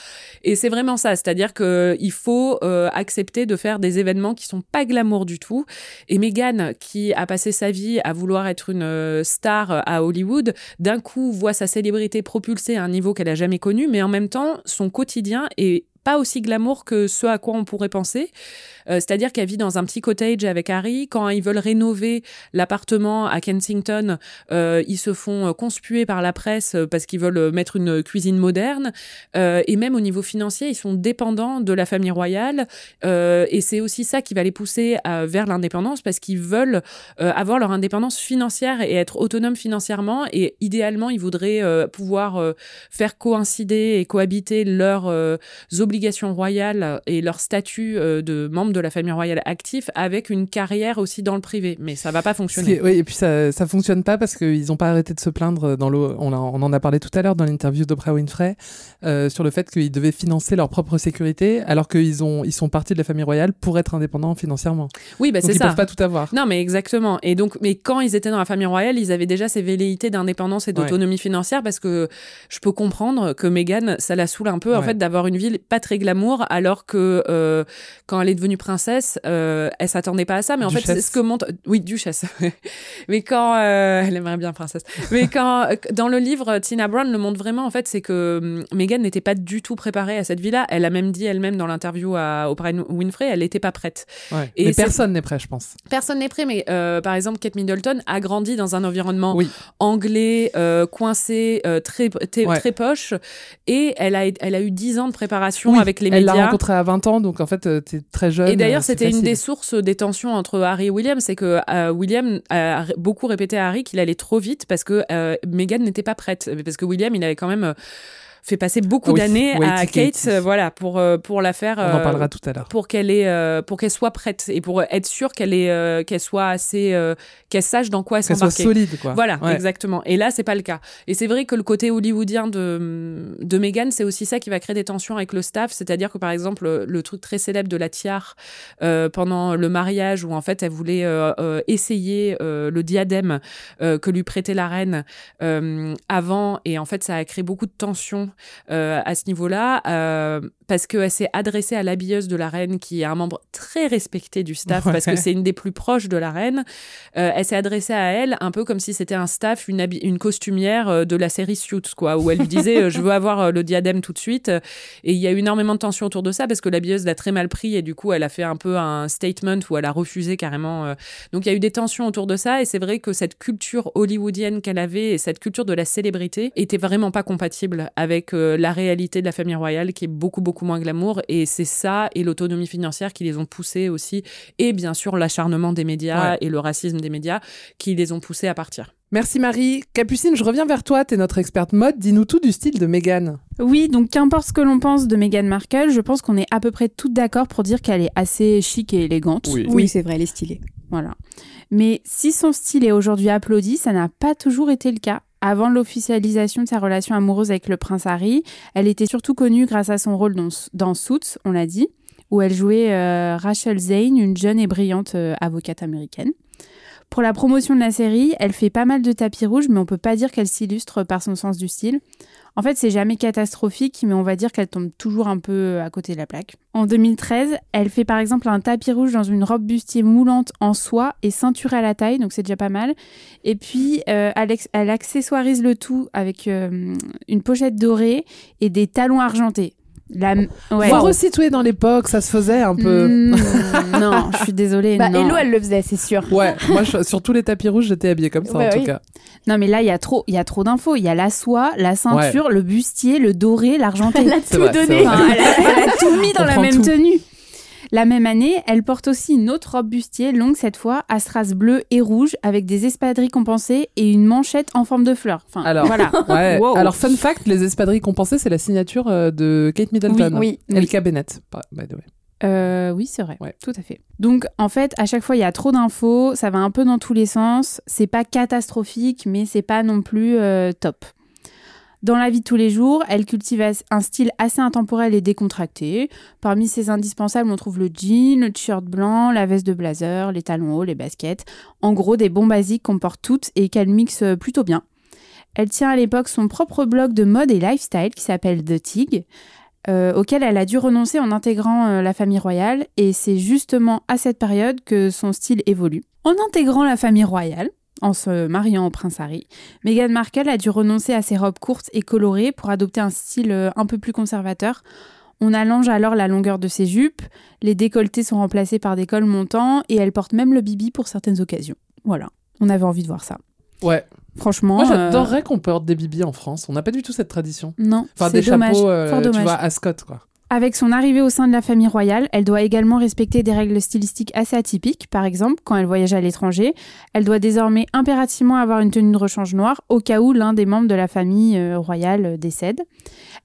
Et c'est vraiment ça, c'est-à-dire que il faut accepter de faire des événements qui sont pas glamour du tout. Et Meghan, qui a passé sa vie à vouloir être une star à Hollywood, d'un coup voit sa célébrité propulsée à un niveau qu'elle a jamais connu, mais en même temps, son quotidien est pas aussi glamour que ce à quoi on pourrait penser. Euh, C'est-à-dire qu'elle vit dans un petit cottage avec Harry. Quand ils veulent rénover l'appartement à Kensington, euh, ils se font euh, conspuer par la presse parce qu'ils veulent mettre une cuisine moderne. Et même au niveau financier, ils sont dépendants de la famille royale. Et c'est aussi ça qui va les pousser vers l'indépendance parce qu'ils veulent avoir leur indépendance financière et être autonomes financièrement. Et idéalement, ils voudraient pouvoir faire coïncider et cohabiter leurs euh, obligations royales et leur statut euh, de membre de la famille royale actif avec une carrière aussi dans le privé. Mais ça va pas fonctionner. oui, et puis ça, ça fonctionne pas parce qu'ils n'ont pas arrêté de se plaindre dans l'eau. On, on en a parlé tout à l'heure dans l'interview d'Oprah Winfrey euh, sur le fait qu'ils devaient financer leur propre sécurité alors qu'ils ont ils sont partis de la famille royale pour être indépendants financièrement. Oui, bah c'est ils ça. peuvent pas tout avoir. Non, mais exactement. Et donc, mais quand ils étaient dans la famille royale, ils avaient déjà ces velléités d'indépendance et d'autonomie financière parce que je peux comprendre que Meghan, ça la saoule un peu en fait d'avoir une vie pas très glamour, alors que euh, quand elle est devenue princesse, euh, elle s'attendait pas à ça. Mais en fait, c'est ce que montre, oui, duchesse. mais quand euh, elle aimerait bien princesse. Mais quand dans le livre, Tina Brown le montre vraiment en fait, c'est que hum, Meghan n'était pas du tout préparée à cette vie-là. Elle a même dit elle-même dans l'interview à Oprah Winfrey, elle n'était pas prête. Ouais. Et Mais personne n'est prêt, je pense. Personne n'est prêt, mais euh, par exemple, Kate Middleton a grandi dans un environnement Oui. anglais, euh, coincé, euh, très, très, Ouais. très poche, et elle a, elle a eu 10 ans de préparation Oui, avec les elle l'a médias. rencontré à 20 ans, donc en fait, euh, t'es très jeune. Et d'ailleurs, euh, c'était une des sources des tensions entre Harry et William, c'est que euh, William a beaucoup répété à Harry qu'il allait trop vite parce que Meghan n'était pas prête, parce que William, il avait quand même fait passer beaucoup Ah oui, d'années à Kate, euh, voilà, pour euh, pour la faire. On en euh, parlera tout à l'heure. Pour qu'elle ait, euh, pour qu'elle soit prête et pour être sûre qu'elle est, euh, qu'elle soit assez, euh, qu'elle sache dans quoi elle Qu'elle soit solide, quoi. Voilà, Ouais. exactement. Et là, c'est pas le cas. Et c'est vrai que le côté hollywoodien de de Meghan, c'est aussi ça qui va créer des tensions avec le staff. C'est-à-dire que par exemple, le, truc très célèbre de la tiare euh, pendant le mariage, où en fait elle voulait euh, euh, essayer euh, le diadème euh, que lui prêtait la reine euh, avant, et en fait ça a créé beaucoup de tensions euh, à ce niveau-là, euh, parce qu'elle s'est adressée à l'habilleuse de la reine, qui est un membre très respecté du staff, Ouais. parce que c'est une des plus proches de la reine. Euh, elle s'est adressée à elle un peu comme si c'était un staff, une, une costumière de la série Suits, quoi, où elle lui disait je veux avoir le diadème tout de suite. Et il y a eu énormément de tensions autour de ça parce que l'habilleuse l'a très mal pris et du coup elle a fait un peu un statement où elle a refusé carrément. Donc il y a eu des tensions autour de ça et c'est vrai que cette culture hollywoodienne qu'elle avait et cette culture de la célébrité était vraiment pas compatible avec euh, la réalité de la famille royale qui est beaucoup beaucoup moins glamour et c'est ça et l'autonomie financière qui les ont poussés aussi et bien sûr l'acharnement des médias Ouais. et le racisme des médias qui les ont poussés à partir. Merci Marie. Capucine, je reviens vers toi. T'es notre experte mode. Dis-nous tout du style de Meghan. Oui, donc qu'importe ce que l'on pense de Meghan Markle, je pense qu'on est à peu près toutes d'accord pour dire qu'elle est assez chic et élégante. Oui. Oui, c'est vrai, elle est stylée. Voilà. Mais si son style est aujourd'hui applaudi, ça n'a pas toujours été le cas. Avant l'officialisation de sa relation amoureuse avec le prince Harry, elle était surtout connue grâce à son rôle dans, dans Suits, on l'a dit, où elle jouait euh, Rachel Zane, une jeune et brillante euh, avocate américaine. Pour la promotion de la série, elle fait pas mal de tapis rouges, mais on peut pas dire qu'elle s'illustre par son sens du style. En fait, c'est jamais catastrophique, mais on va dire qu'elle tombe toujours un peu à côté de la plaque. En 2013, elle fait par exemple un tapis rouge dans une robe bustier moulante en soie et ceinturée à la taille, donc c'est déjà pas mal. Et puis, euh, elle accessoirise le tout avec euh, une pochette dorée et des talons argentés. La... Ouais. Faut resituer dans l'époque, ça se faisait un peu. Mm, non, je suis désolée. Bah, non. Hello, elle le faisait, c'est sûr. Ouais, moi je- sur tous les tapis rouges, j'étais habillée comme ça Ouais, en tout cas. Non, mais là, il y a trop, il y a trop d'infos. Il y a la soie, la ceinture, le bustier, le doré, l'argenté. Elle a tout vrai, donné. Enfin, elle, a, elle a tout mis dans On la même tout. tenue. La même année, elle porte aussi une autre robe bustier, longue cette fois, à strass bleu et rouge, avec des espadrilles compensées et une manchette en forme de fleur. Enfin, Alors, voilà. ouais. Wow. Alors, fun fact, les espadrilles compensées, c'est la signature euh, de Kate Middleton. Oui, oui, LK Bennett, by the way. Euh, oui, c'est vrai. Tout à fait. Donc, en fait, à chaque fois, il y a trop d'infos. Ça va un peu dans tous les sens. C'est pas catastrophique, mais c'est pas non plus euh, top. Dans la vie de tous les jours, elle cultive un style assez intemporel et décontracté. Parmi ses indispensables, on trouve le jean, le t-shirt blanc, la veste de blazer, les talons hauts, les baskets. En gros, des bons basiques qu'on porte toutes et qu'elle mixe euh, plutôt bien. Elle tient à l'époque son propre blog de mode et lifestyle qui s'appelle The Tig, euh, auquel elle a dû renoncer en intégrant euh, la famille royale, et c'est justement à cette période que son style évolue. En intégrant la famille royale, en se mariant au prince Harry, Meghan Markle a dû renoncer à ses robes courtes et colorées pour adopter un style euh, un peu plus conservateur. On allonge alors la longueur de ses jupes, les décolletés sont remplacés par des cols montants, et elle porte même le bibi pour certaines occasions. Voilà, on avait envie de voir ça. Ouais. Franchement. Moi, euh, j'adorerais qu'on porte des bibis en France. On n'a pas du tout cette tradition. Non, Enfin, des dommage, chapeaux, euh, fort tu dommage. vois, à Scott, quoi. Avec son arrivée au sein de la famille royale, elle doit également respecter des règles stylistiques assez atypiques. Par exemple, quand elle voyage à l'étranger, elle doit désormais impérativement avoir une tenue de rechange noire au cas où l'un des membres de la famille euh, royale euh, décède.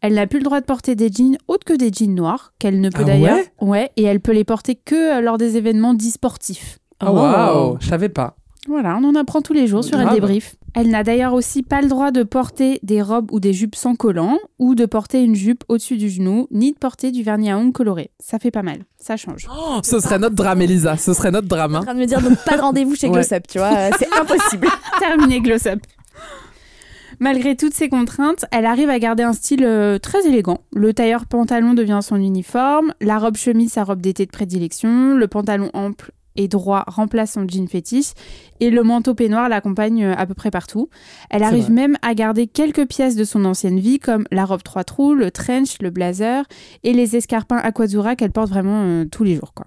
Elle n'a plus le droit de porter des jeans autres que des jeans noirs, qu'elle ne peut Ah d'ailleurs. ouais? Ouais, et elle peut les porter que euh, lors des événements dits sportifs. Ah, waouh, je savais pas. Voilà, on en apprend tous les jours sur Elle débrief. Elle n'a d'ailleurs aussi pas le droit de porter des robes ou des jupes sans collant, ou de porter une jupe au-dessus du genou, ni de porter du vernis à ongles coloré. Ça fait pas mal, ça change. Oh, ce serait notre drame, Elisa. Ce serait notre drame. en hein. train de me dire donc pas de rendez-vous chez Ouais. Gloss Up, tu vois, euh, c'est impossible. Terminé Gloss Up. Malgré toutes ces contraintes, elle arrive à garder un style euh, très élégant. Le tailleur pantalon devient son uniforme, la robe chemise sa robe d'été de prédilection, le pantalon ample et droit remplace son jean fétiche et le manteau peignoir l'accompagne euh, à peu près partout. Elle arrive même à garder quelques pièces de son ancienne vie comme la robe trois trous, le trench, le blazer et les escarpins aquazura qu'elle porte vraiment euh, tous les jours quoi.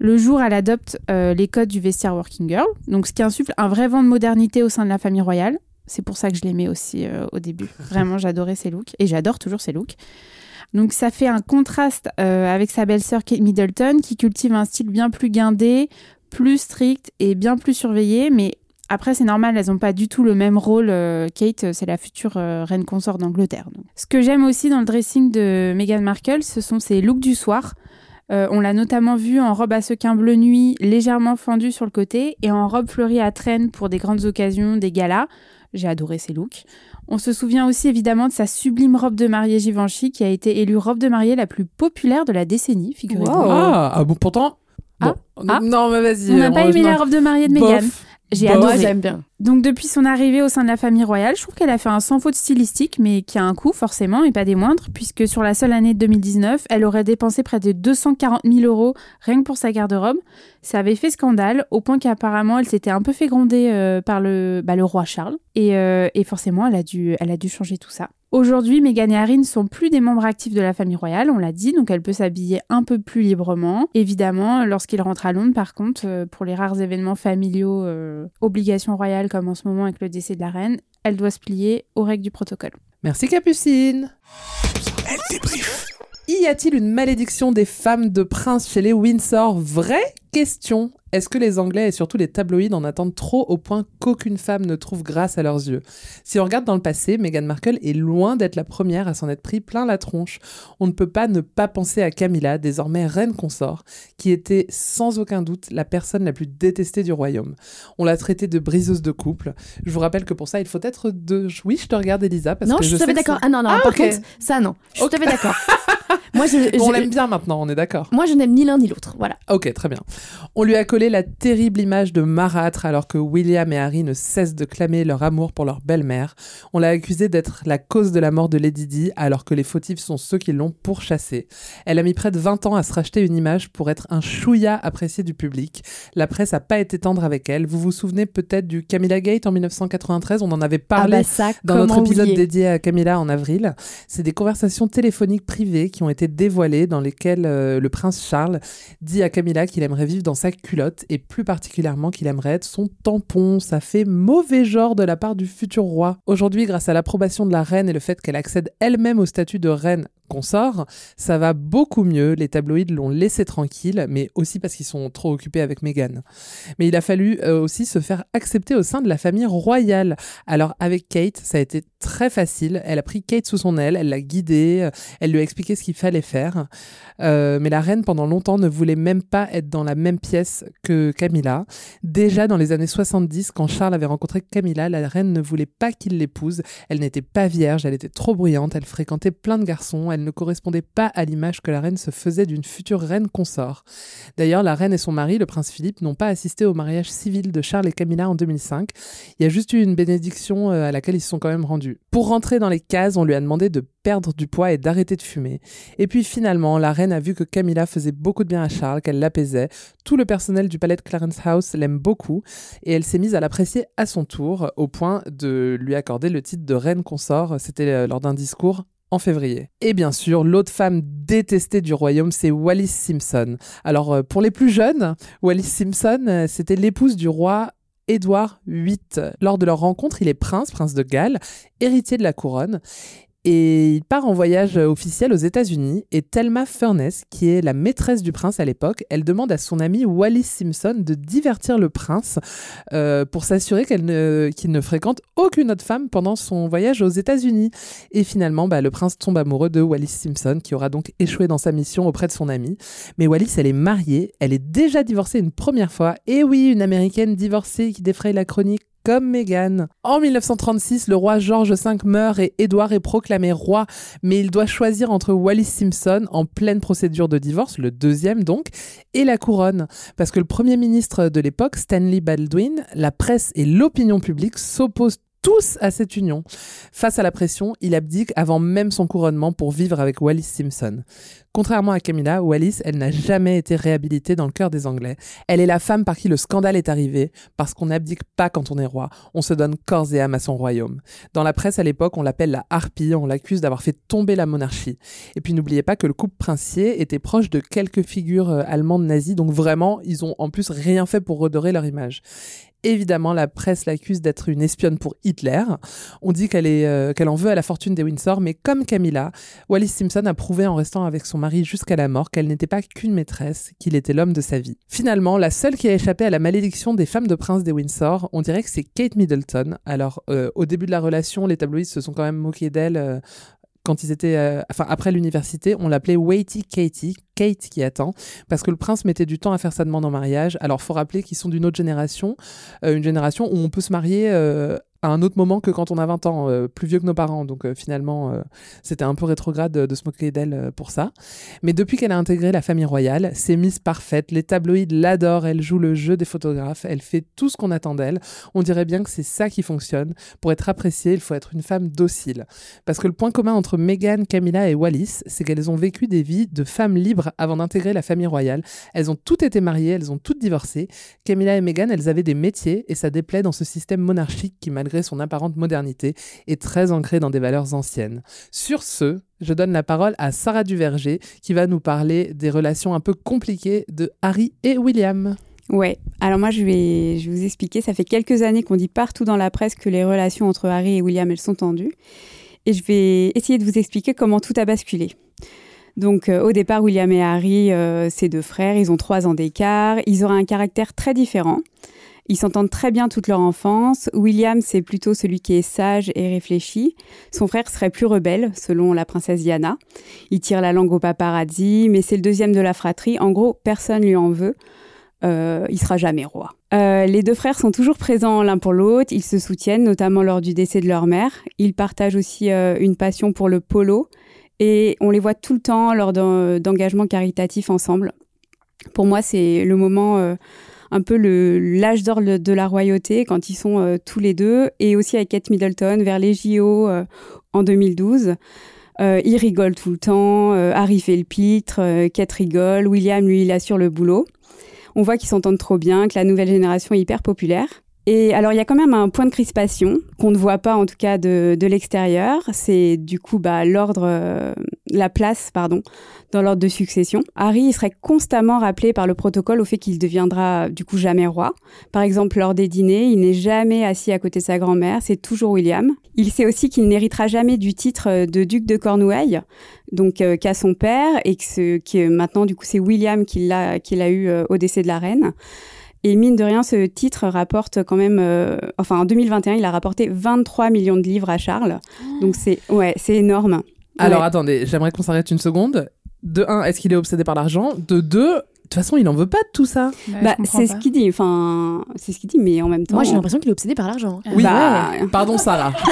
Le jour, elle adopte euh, les codes du vestiaire working girl, donc ce qui insuffle un vrai vent de modernité au sein de la famille royale. C'est pour ça que je l'aimais aussi euh, au début. Vraiment, j'adorais ses looks et j'adore toujours ses looks. Donc ça fait un contraste euh, avec sa belle-sœur Kate Middleton qui cultive un style bien plus guindé, plus strict et bien plus surveillé. Mais après, c'est normal, elles n'ont pas du tout le même rôle. Euh, Kate, euh, c'est la future reine consort d'Angleterre. Ce que j'aime aussi dans le dressing de Meghan Markle, ce sont ses looks du soir. On l'a notamment vue en robe à sequins bleu nuit, légèrement fendue sur le côté, et en robe fleurie à traîne pour des grandes occasions, des galas. J'ai adoré ces looks. On se souvient aussi évidemment de sa sublime robe de mariée Givenchy qui a été élue robe de mariée la plus populaire de la décennie, figurez-vous. Ah, ah bon, pourtant. Bon. Ah. Non, mais vas-y. On n'a pas aimé la robe de mariée de Bof. Meghan. J'ai Bof. adoré. J'aime bien. Donc depuis son arrivée au sein de la famille royale, je trouve qu'elle a fait un sans faute stylistique, mais qui a un coût forcément et pas des moindres, puisque sur la seule année de 2019, elle aurait dépensé près de 240 000 euros rien que pour sa garde-robe. Ça avait fait scandale, au point qu'apparemment elle s'était un peu fait gronder euh, par le, bah, le roi Charles, et, euh, et forcément elle a, dû, elle a dû changer tout ça. Aujourd'hui, Meghan et Harry ne sont plus des membres actifs de la famille royale, on l'a dit, donc elle peut s'habiller un peu plus librement. Évidemment, lorsqu'il rentre à Londres, par contre, euh, pour les rares événements familiaux, euh, obligations royales comme en ce moment avec le décès de la reine, elle doit se plier aux règles du protocole. Merci Capucine. Elle débrief. Y a-t-il une malédiction des femmes de prince chez les Windsor? Vraie question. Est-ce que les Anglais et surtout les tabloïds en attendent trop au point qu'aucune femme ne trouve grâce à leurs yeux? Si on regarde dans le passé, Meghan Markle est loin d'être la première à s'en être pris plein la tronche. On ne peut pas ne pas penser à Camilla, désormais reine consort, qui était sans aucun doute la personne la plus détestée du royaume. On l'a traitée de briseuse de couple. Je vous rappelle que pour ça, il faut être deux. Oui, je te regarde, Elisa. Parce non, que je suis tout à fait d'accord. Ah non, non, Ah, par contre, ça non. Je suis tout à fait d'accord. Moi, je, On l'aime bien maintenant, on est d'accord. Moi, je n'aime ni l'un ni l'autre. Voilà. Ok, très bien. On lui a collé la terrible image de marâtre alors que William et Harry ne cessent de clamer leur amour pour leur belle-mère. On l'a accusée d'être la cause de la mort de Lady Di alors que les fautifs sont ceux qui l'ont pourchassée. Elle a mis près de 20 ans à se racheter une image pour être un chouïa apprécié du public. La presse a pas été tendre avec elle. Vous vous souvenez peut-être du Camilla Gate en 1993 On en avait parlé Ah bah ça, dans notre épisode oublier dédié à Camilla en avril. C'est des conversations téléphoniques privées qui ont été dévoilées dans lesquelles euh, le prince Charles dit à Camilla qu'il aimerait vivre dans sa culotte et plus particulièrement qu'il aimerait être son tampon. Ça fait mauvais genre de la part du futur roi. Aujourd'hui, grâce à l'approbation de la reine et le fait qu'elle accède elle-même au statut de reine consort, ça va beaucoup mieux. Les tabloïds l'ont laissé tranquille, mais aussi parce qu'ils sont trop occupés avec Meghan. Mais il a fallu euh, aussi se faire accepter au sein de la famille royale. Alors avec Kate, ça a été très facile. Elle a pris Kate sous son aile, elle l'a guidée, euh, elle lui a expliqué ce qu'il fallait faire. Euh, mais la reine, pendant longtemps, ne voulait même pas être dans la même pièce que Camilla. Déjà dans les années 70, quand Charles avait rencontré Camilla, la reine ne voulait pas qu'il l'épouse. Elle n'était pas vierge, elle était trop bruyante, elle fréquentait plein de garçons, ne correspondait pas à l'image que la reine se faisait d'une future reine consort. D'ailleurs, la reine et son mari, le prince Philippe, n'ont pas assisté au mariage civil de Charles et Camilla en 2005. Il y a juste eu une bénédiction euh, à laquelle ils se sont quand même rendus. Pour rentrer dans les cases, on lui a demandé de perdre du poids et d'arrêter de fumer. Et puis finalement, la reine a vu que Camilla faisait beaucoup de bien à Charles, qu'elle l'apaisait. Tout le personnel du palais de Clarence House l'aime beaucoup et elle s'est mise à l'apprécier à son tour, au point de lui accorder le titre de reine consort. C'était euh, lors d'un discours en février. Et bien sûr, l'autre femme détestée du royaume, c'est Wallis Simpson. Alors, euh, pour les plus jeunes, Wallis Simpson, euh, c'était l'épouse du roi Édouard VIII. Lors de leur rencontre, il est prince, prince de Galles, héritier de la couronne. Et il part en voyage euh, officiel aux États-Unis. Et Thelma Furness, qui est la maîtresse du prince à l'époque, elle demande à son ami Wallis Simpson de divertir le prince euh, pour s'assurer qu'il ne fréquente aucune autre femme pendant son voyage aux États-Unis. Et finalement, bah, le prince tombe amoureux de Wallis Simpson, qui aura donc échoué dans sa mission auprès de son ami. Mais Wallis, elle est mariée, elle est déjà divorcée une première fois. Et oui, une américaine divorcée qui défraye la chronique comme. En 1936, le roi George V meurt et Édouard est proclamé roi, mais il doit choisir entre Wallis Simpson en pleine procédure de divorce, le deuxième donc, et la couronne. Parce que le premier ministre de l'époque, Stanley Baldwin, la presse et l'opinion publique s'opposent tous à cette union. Face à la pression, il abdique avant même son couronnement pour vivre avec Wallis Simpson. Contrairement à Camilla, Wallis, elle n'a jamais été réhabilitée dans le cœur des Anglais. Elle est la femme par qui le scandale est arrivé, parce qu'on n'abdique pas quand on est roi, on se donne corps et âme à son royaume. Dans la presse à l'époque, on l'appelle la harpie, on l'accuse d'avoir fait tomber la monarchie. Et puis n'oubliez pas que le couple princier était proche de quelques figures euh, allemandes nazies, donc vraiment, ils ont en plus rien fait pour redorer leur image. Évidemment, la presse l'accuse d'être une espionne pour Hitler. On dit euh, qu'elle en veut à la fortune des Windsor, mais comme Camilla, Wallis Simpson a prouvé en restant avec son mari jusqu'à la mort qu'elle n'était pas qu'une maîtresse, qu'il était l'homme de sa vie. Finalement, la seule qui a échappé à la malédiction des femmes de prince des Windsor, on dirait que c'est Kate Middleton. Alors, euh, au début de la relation, les tabloïds se sont quand même moqués d'elle. Quand ils étaient, euh, enfin après l'université, on l'appelait Waity Katie, Kate qui attend, parce que le prince mettait du temps à faire sa demande en mariage. Alors faut rappeler qu'ils sont d'une autre génération, euh, une génération où on peut se marier euh, à un autre moment que quand on a 20 ans, euh, plus vieux que nos parents. Donc euh, finalement, euh, c'était un peu rétrograde de, se moquer d'elle pour ça. Mais depuis qu'elle a intégré la famille royale, c'est Miss Parfaite. Les tabloïds l'adorent. Elle joue le jeu des photographes. Elle fait tout ce qu'on attend d'elle. On dirait bien que c'est ça qui fonctionne. Pour être appréciée, il faut être une femme docile. Parce que le point commun entre Meghan, Camilla et Wallis, c'est qu'elles ont vécu des vies de femmes libres avant d'intégrer la famille royale. Elles ont toutes été mariées, elles ont toutes divorcé. Camilla et Meghan, elles avaient des métiers et ça déplaît dans ce système monarchique qui, malgré son apparente modernité, est très ancré dans des valeurs anciennes. Sur ce, je donne la parole à Sarah Duverger qui va nous parler des relations un peu compliquées de Harry et William. Ouais, alors moi je vais, je vous expliquer. Ça fait quelques années qu'on dit partout dans la presse que les relations entre Harry et William, elles sont tendues. Et je vais essayer de vous expliquer comment tout a basculé. Donc euh, au départ, William et Harry, euh, ces deux frères, ils ont trois ans d'écart. Ils auraient un caractère très différent. Ils s'entendent très bien toute leur enfance. William, c'est plutôt celui qui est sage et réfléchi. Son frère serait plus rebelle, selon la princesse Diana. Il tire la langue au paparazzi, mais c'est le deuxième de la fratrie. En gros, personne lui en veut. Euh, il sera jamais roi. Euh, les deux frères sont toujours présents l'un pour l'autre. Ils se soutiennent, notamment lors du décès de leur mère. Ils partagent aussi euh, une passion pour le polo et on les voit tout le temps lors d'engagements caritatifs ensemble. Pour moi, c'est le moment euh, un peu le l'âge d'or de la royauté quand ils sont euh, tous les deux et aussi avec Kate Middleton vers les JO euh, en 2012. Euh, ils rigolent tout le temps, euh, Harry fait le pitre, Kate rigole, William lui il assure le boulot. On voit qu'ils s'entendent trop bien, que la nouvelle génération est hyper populaire. Et alors, il y a quand même un point de crispation qu'on ne voit pas, en tout cas, de, de l'extérieur. C'est du coup bah, l'ordre, euh, la place, pardon, dans l'ordre de succession. Harry serait constamment rappelé par le protocole au fait qu'il deviendra du coup jamais roi. Par exemple, lors des dîners, il n'est jamais assis à côté de sa grand-mère, c'est toujours William. Il sait aussi qu'il n'héritera jamais du titre de duc de Cornouailles, donc euh, qu'a son père, et que, maintenant, du coup, c'est William qui l'a qui l'a eu euh, au décès de la reine. Et mine de rien, ce titre rapporte quand même, euh, enfin en 2021, il a rapporté 23 millions de livres à Charles. Donc c'est ouais, c'est énorme. Alors Ouais. attendez, j'aimerais qu'on s'arrête une seconde. De un, est-ce qu'il est obsédé par l'argent? De deux, de toute façon, il en veut pas de tout ça. Bah, c'est ce qu'il dit. Enfin, c'est ce qu'il dit, mais en même temps. Moi, j'ai l'impression qu'il est obsédé par l'argent. Oui, Bah. Pardon, Sarah.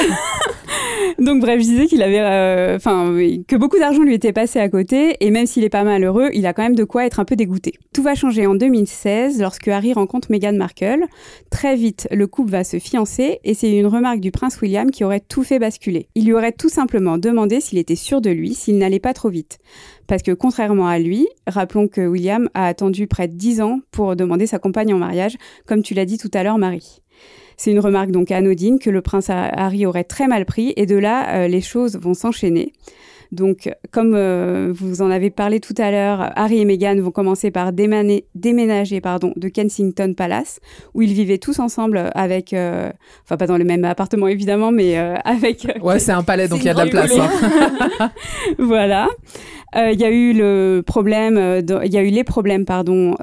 Donc bref, je disais qu'il avait, euh, enfin, que beaucoup d'argent lui était passé à côté, et même s'il est pas malheureux, il a quand même de quoi être un peu dégoûté. Tout va changer en 2016 lorsque Harry rencontre Meghan Markle. Très vite, le couple va se fiancer, et c'est une remarque du prince William qui aurait tout fait basculer. Il lui aurait tout simplement demandé s'il était sûr de lui, s'il n'allait pas trop vite. Parce que contrairement à lui, rappelons que William a attendu près de 10 ans pour demander sa compagne en mariage, comme tu l'as dit tout à l'heure, Marie. C'est une remarque donc anodine que le prince Harry aurait très mal pris et de là, euh, les choses vont s'enchaîner. Donc, comme euh, vous en avez parlé tout à l'heure, Harry et Meghan vont commencer par démaner- déménager pardon, de Kensington Palace, où ils vivaient tous ensemble avec, euh, enfin pas dans le même appartement évidemment, mais euh, avec. Ouais, c'est un palais, donc il y a de la place. hein. voilà. Il y a eu le problème, il y a eu les problèmes, pardon,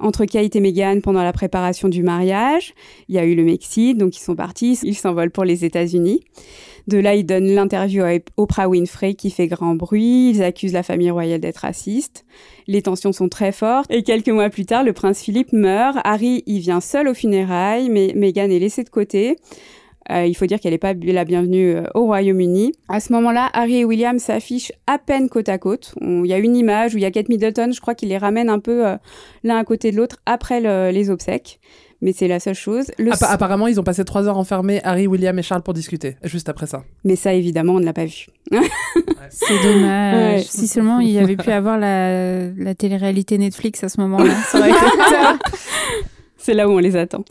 entre Kate et Meghan pendant la préparation du mariage. Il y a eu le Mexique, donc ils sont partis, ils s'envolent pour les États-Unis. De là, ils donnent l'interview à Oprah Winfrey qui fait grand bruit. Ils accusent la famille royale d'être raciste. Les tensions sont très fortes. Et quelques mois plus tard, le prince Philippe meurt. Harry, il vient seul aux funérailles, mais Meghan est laissée de côté. Euh, il faut dire qu'elle n'est pas la bienvenue euh, au Royaume-Uni. À ce moment-là, Harry et William s'affichent à peine côte à côte. Il y a une image où il y a Kate Middleton, je crois qu'il les ramène un peu euh, l'un à côté de l'autre après le- les obsèques. Mais c'est la seule chose. Le Appa- apparemment, ils ont passé trois heures enfermés, Harry, William et Charles, pour discuter, juste après ça. Mais ça, évidemment, on ne l'a pas vu. C'est dommage. Ouais. Si seulement il y avait pu avoir la, la télé-réalité Netflix à ce moment-là, ça aurait été. C'est là où on les attend.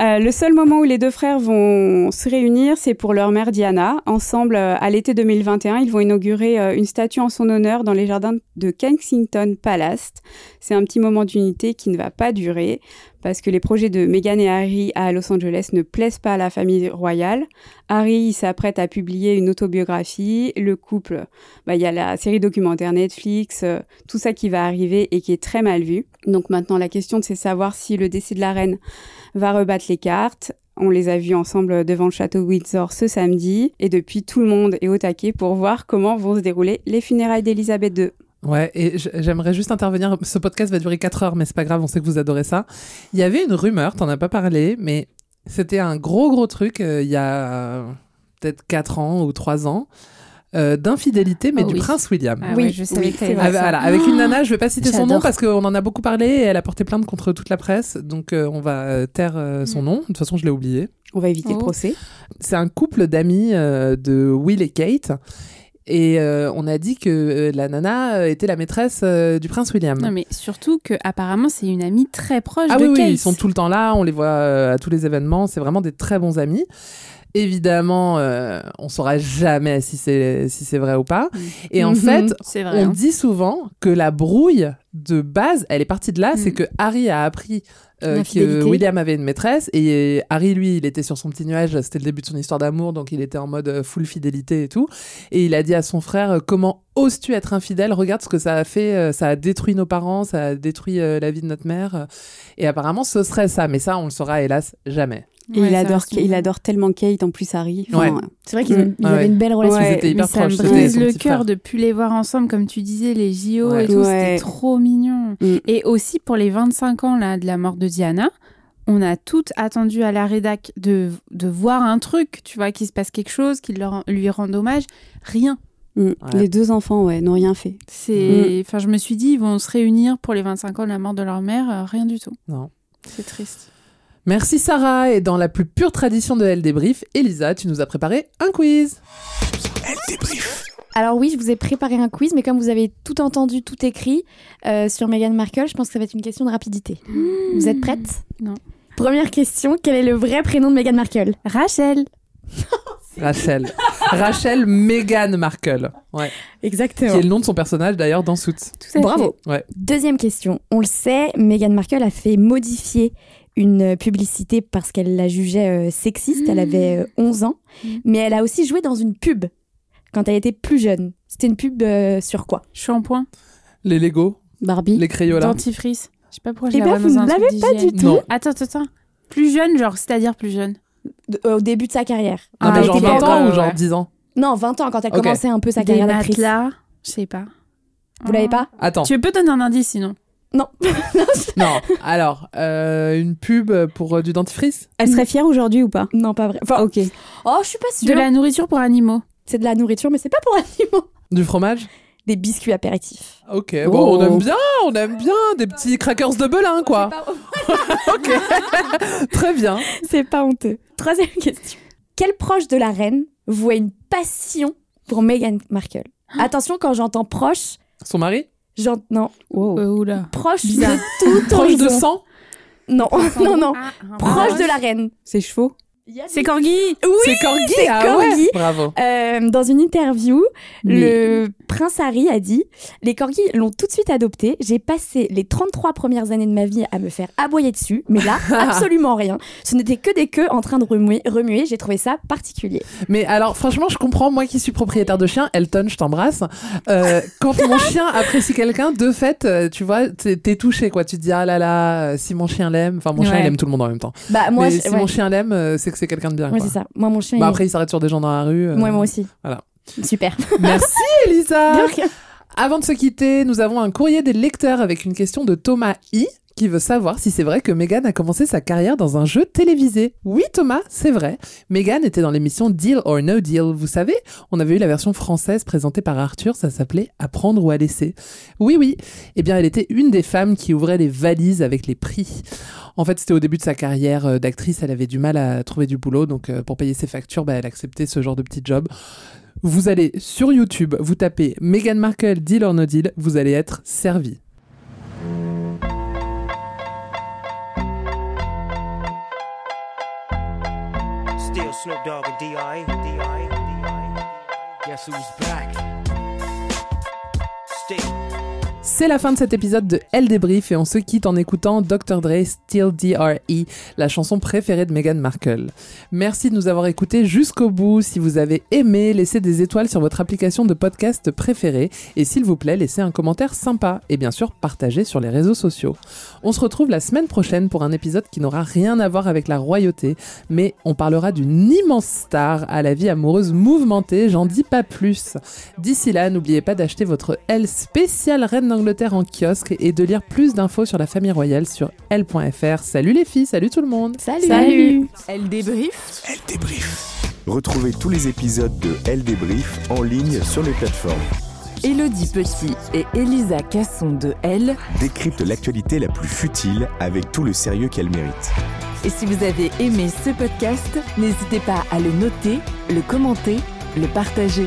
Euh, le seul moment où les deux frères vont se réunir, c'est pour leur mère Diana. Ensemble, euh, à l'été 2021, ils vont inaugurer euh, une statue en son honneur dans les jardins de Kensington Palace. C'est un petit moment d'unité qui ne va pas durer parce que les projets de Meghan et Harry à Los Angeles ne plaisent pas à la famille royale. Harry s'apprête à publier une autobiographie. Le couple, bah, il y a la série documentaire Netflix, tout ça qui va arriver et qui est très mal vu. Donc maintenant, la question, c'est savoir si le décès de la reine va rebattre les cartes. On les a vus ensemble devant le château Windsor ce samedi. Et depuis, tout le monde est au taquet pour voir comment vont se dérouler les funérailles d'Elisabeth II. Ouais, et j'aimerais juste intervenir. Ce podcast va durer 4 heures, mais c'est pas grave, on sait que vous adorez ça. Il y avait une rumeur, t'en as pas parlé, mais c'était un gros gros truc euh, il y a euh, peut-être 4 ans ou 3 ans. Euh, d'infidélité, mais Oh du oui. prince William. Ah ouais, je savais que vrai, ça. Avec, voilà, avec une nana, je vais pas citer son nom parce qu'on en a beaucoup parlé et elle a porté plainte contre toute la presse, donc euh, on va euh, taire euh, son nom. De toute façon, je l'ai oublié. On va éviter Oh. le procès. C'est un couple d'amis euh, de Will et Kate. Et euh, on a dit que euh, la nana était la maîtresse euh, du prince William. Non, mais surtout que apparemment c'est une amie très proche Ah de oui, oui, Kate. ils sont tout le temps là, on les voit euh, à tous les événements, c'est vraiment des très bons amis. Évidemment, euh, on saura jamais si c'est si c'est vrai ou pas. Et en fait, vrai, on hein. dit souvent que la brouille de base, elle est partie de là, c'est Mm. que Harry a appris euh, que. William avait une maîtresse. Et Harry lui il était sur son petit nuage. C'était le début de son histoire d'amour. Donc il était en mode euh, full fidélité et tout. Et il a dit à son frère comment oses-tu être infidèle? Regarde ce que ça a fait ça a détruit nos parents ça a détruit la vie de notre mère. Et apparemment ce serait ça. Mais ça on le saura hélas jamais Et Ouais, il, adore, il adore tellement Kate, en plus Harry. Ouais. C'est vrai qu'ils Mm. ils Ah avaient ouais. une belle relation. Ouais. Ils étaient hyper Mais ça proches me c'était brise le cœur de plus les voir ensemble, comme tu disais, les JO Ouais. et tout, Ouais. c'était trop mignon. Mm. Et aussi pour les 25 ans là, de la mort de Diana, on a toutes attendu à la rédac de, de voir un truc, tu vois, qu'il se passe quelque chose, qu'il leur, lui rende hommage. Rien. Mm. Ouais. Les deux enfants, ouais, n'ont rien fait. C'est, Enfin, je me suis dit, ils vont se réunir pour les 25 ans de la mort de leur mère. euh, rien du tout. Non. C'est triste. Merci Sarah et dans la plus pure tradition de Elle débrief Elisa tu nous as préparé un quiz Elle débrief. Alors oui, je vous ai préparé un quiz, mais comme vous avez tout entendu, tout écrit euh, sur Meghan Markle, je pense que ça va être une question de rapidité. Vous êtes prête? Non. Première question, quel est le vrai prénom de Meghan Markle? Rachel. Rachel Rachel Meghan Markle ouais. Exactement. qui est le nom de son personnage d'ailleurs dans Suits Tout à Bravo. Ouais. Deuxième question. On le sait, Meghan Markle a fait modifier une publicité parce qu'elle la jugeait euh, sexiste. Elle avait euh, 11 ans. Mm. Mais elle a aussi joué dans une pub quand elle était plus jeune. C'était une pub euh, sur quoi? Shampoing. les Lego Barbie. les crayons là Dentifrice. Je sais pas pourquoi je Eh la ben, vous ne l'avez pas du tout. Non. Attends, attends, attends. Plus jeune, genre, c'est-à-dire plus jeune. De- euh, au début de sa carrière. Ah, Ah, mais Elle genre était pas 20 ans encore- ou genre ouais. 10 ans? Non, 20 ans quand elle Ok. commençait un peu sa carrière d'actrice. matelas. Je sais pas. Vous l'avez pas? Attends, Tu peux donner un indice sinon? Non. non. Alors, euh, une pub pour euh, du dentifrice? Elle serait fière aujourd'hui ou pas? Non, pas vrai. Enfin, Ok. oh, je suis pas sûre. De la nourriture pour animaux. C'est de la nourriture, mais c'est pas pour animaux. Du fromage? Des biscuits apéritifs. Ok, Oh. bon, on aime bien, on aime bien des petits crackers de Belin, quoi. ok, très bien. C'est pas honteux. Troisième question. Quel proche de la reine voit une passion pour Meghan Markle? Attention, quand j'entends proche, Son mari? Non, Wow. Euh, oula. proche Bizarre. de tout Proche de sang Non, non, non. Ah, Proche de la reine. Ses chevaux. C'est Corgi. Oui, C'est Corgi, c'est ah ouais. Bravo. Euh, dans une interview, le prince Harry a dit Les corgis l'ont tout de suite adopté. J'ai passé les 33 premières années de ma vie à me faire aboyer dessus, mais là, absolument rien. Ce n'était que des queues en train de remuer. remuer. J'ai trouvé ça particulier. Mais alors, franchement, je comprends, moi qui suis propriétaire de chien, Elton, je t'embrasse. Euh, quand mon chien apprécie quelqu'un, de fait, euh, tu vois, t'es t'es touché, quoi. Tu te dis, ah là là, si mon chien l'aime, enfin, mon chien, il aime tout le monde en même temps. Bah, moi, Mais je- si ouais. mon chien l'aime, c'est que c'est quelqu'un de bien. Quoi. c'est ça. Moi, mon chien. Bah, il- après, il s'arrête sur des gens dans la rue. euh, Ouais, moi aussi. Voilà. Super. Merci, Elisa. Avant de se quitter, nous avons un courrier des lecteurs avec une question de Thomas I qui veut savoir si c'est vrai que Meghan a commencé sa carrière dans un jeu télévisé. Oui Thomas, c'est vrai. Meghan était dans l'émission Deal or No Deal. Vous savez, on avait eu la version française présentée par Arthur, ça s'appelait Apprendre ou à laisser. Oui oui, eh bien elle était une des femmes qui ouvrait les valises avec les prix. En fait, c'était au début de sa carrière euh, d'actrice, elle avait du mal à trouver du boulot, donc euh, pour payer ses factures, bah, elle acceptait ce genre de petit job. Vous allez sur YouTube, vous tapez Meghan Markle Deal or No Deal, vous allez être servi. Snoop Dogg and D.I. D.I. D.I. Guess who's back? Still. C'est la fin de cet épisode de Elle débrief et on se quitte en écoutant Dr. Dre Still D.R.E., la chanson préférée de Meghan Markle. Merci de nous avoir écoutés jusqu'au bout. Si vous avez aimé, laissez des étoiles sur votre application de podcast préférée et s'il vous plaît, laissez un commentaire sympa et bien sûr, partagez sur les réseaux sociaux. On se retrouve la semaine prochaine pour un épisode qui n'aura rien à voir avec la royauté, mais on parlera d'une immense star à la vie amoureuse mouvementée, j'en dis pas plus. D'ici là, n'oubliez pas d'acheter votre L spéciale Reine d'Angleterre en kiosque et de lire plus d'infos sur la famille royale sur L.fr. Salut les filles, salut tout le monde Salut. Salut. Elle débrief. Elle débrief. Retrouvez tous les épisodes de Elle débrief en ligne sur les plateformes. Elodie Petit et Elisa Casson de Elle. Décrypte l'actualité la plus futile avec tout le sérieux qu'elle mérite. Et si vous avez aimé ce podcast, n'hésitez pas à le noter, le commenter, le partager.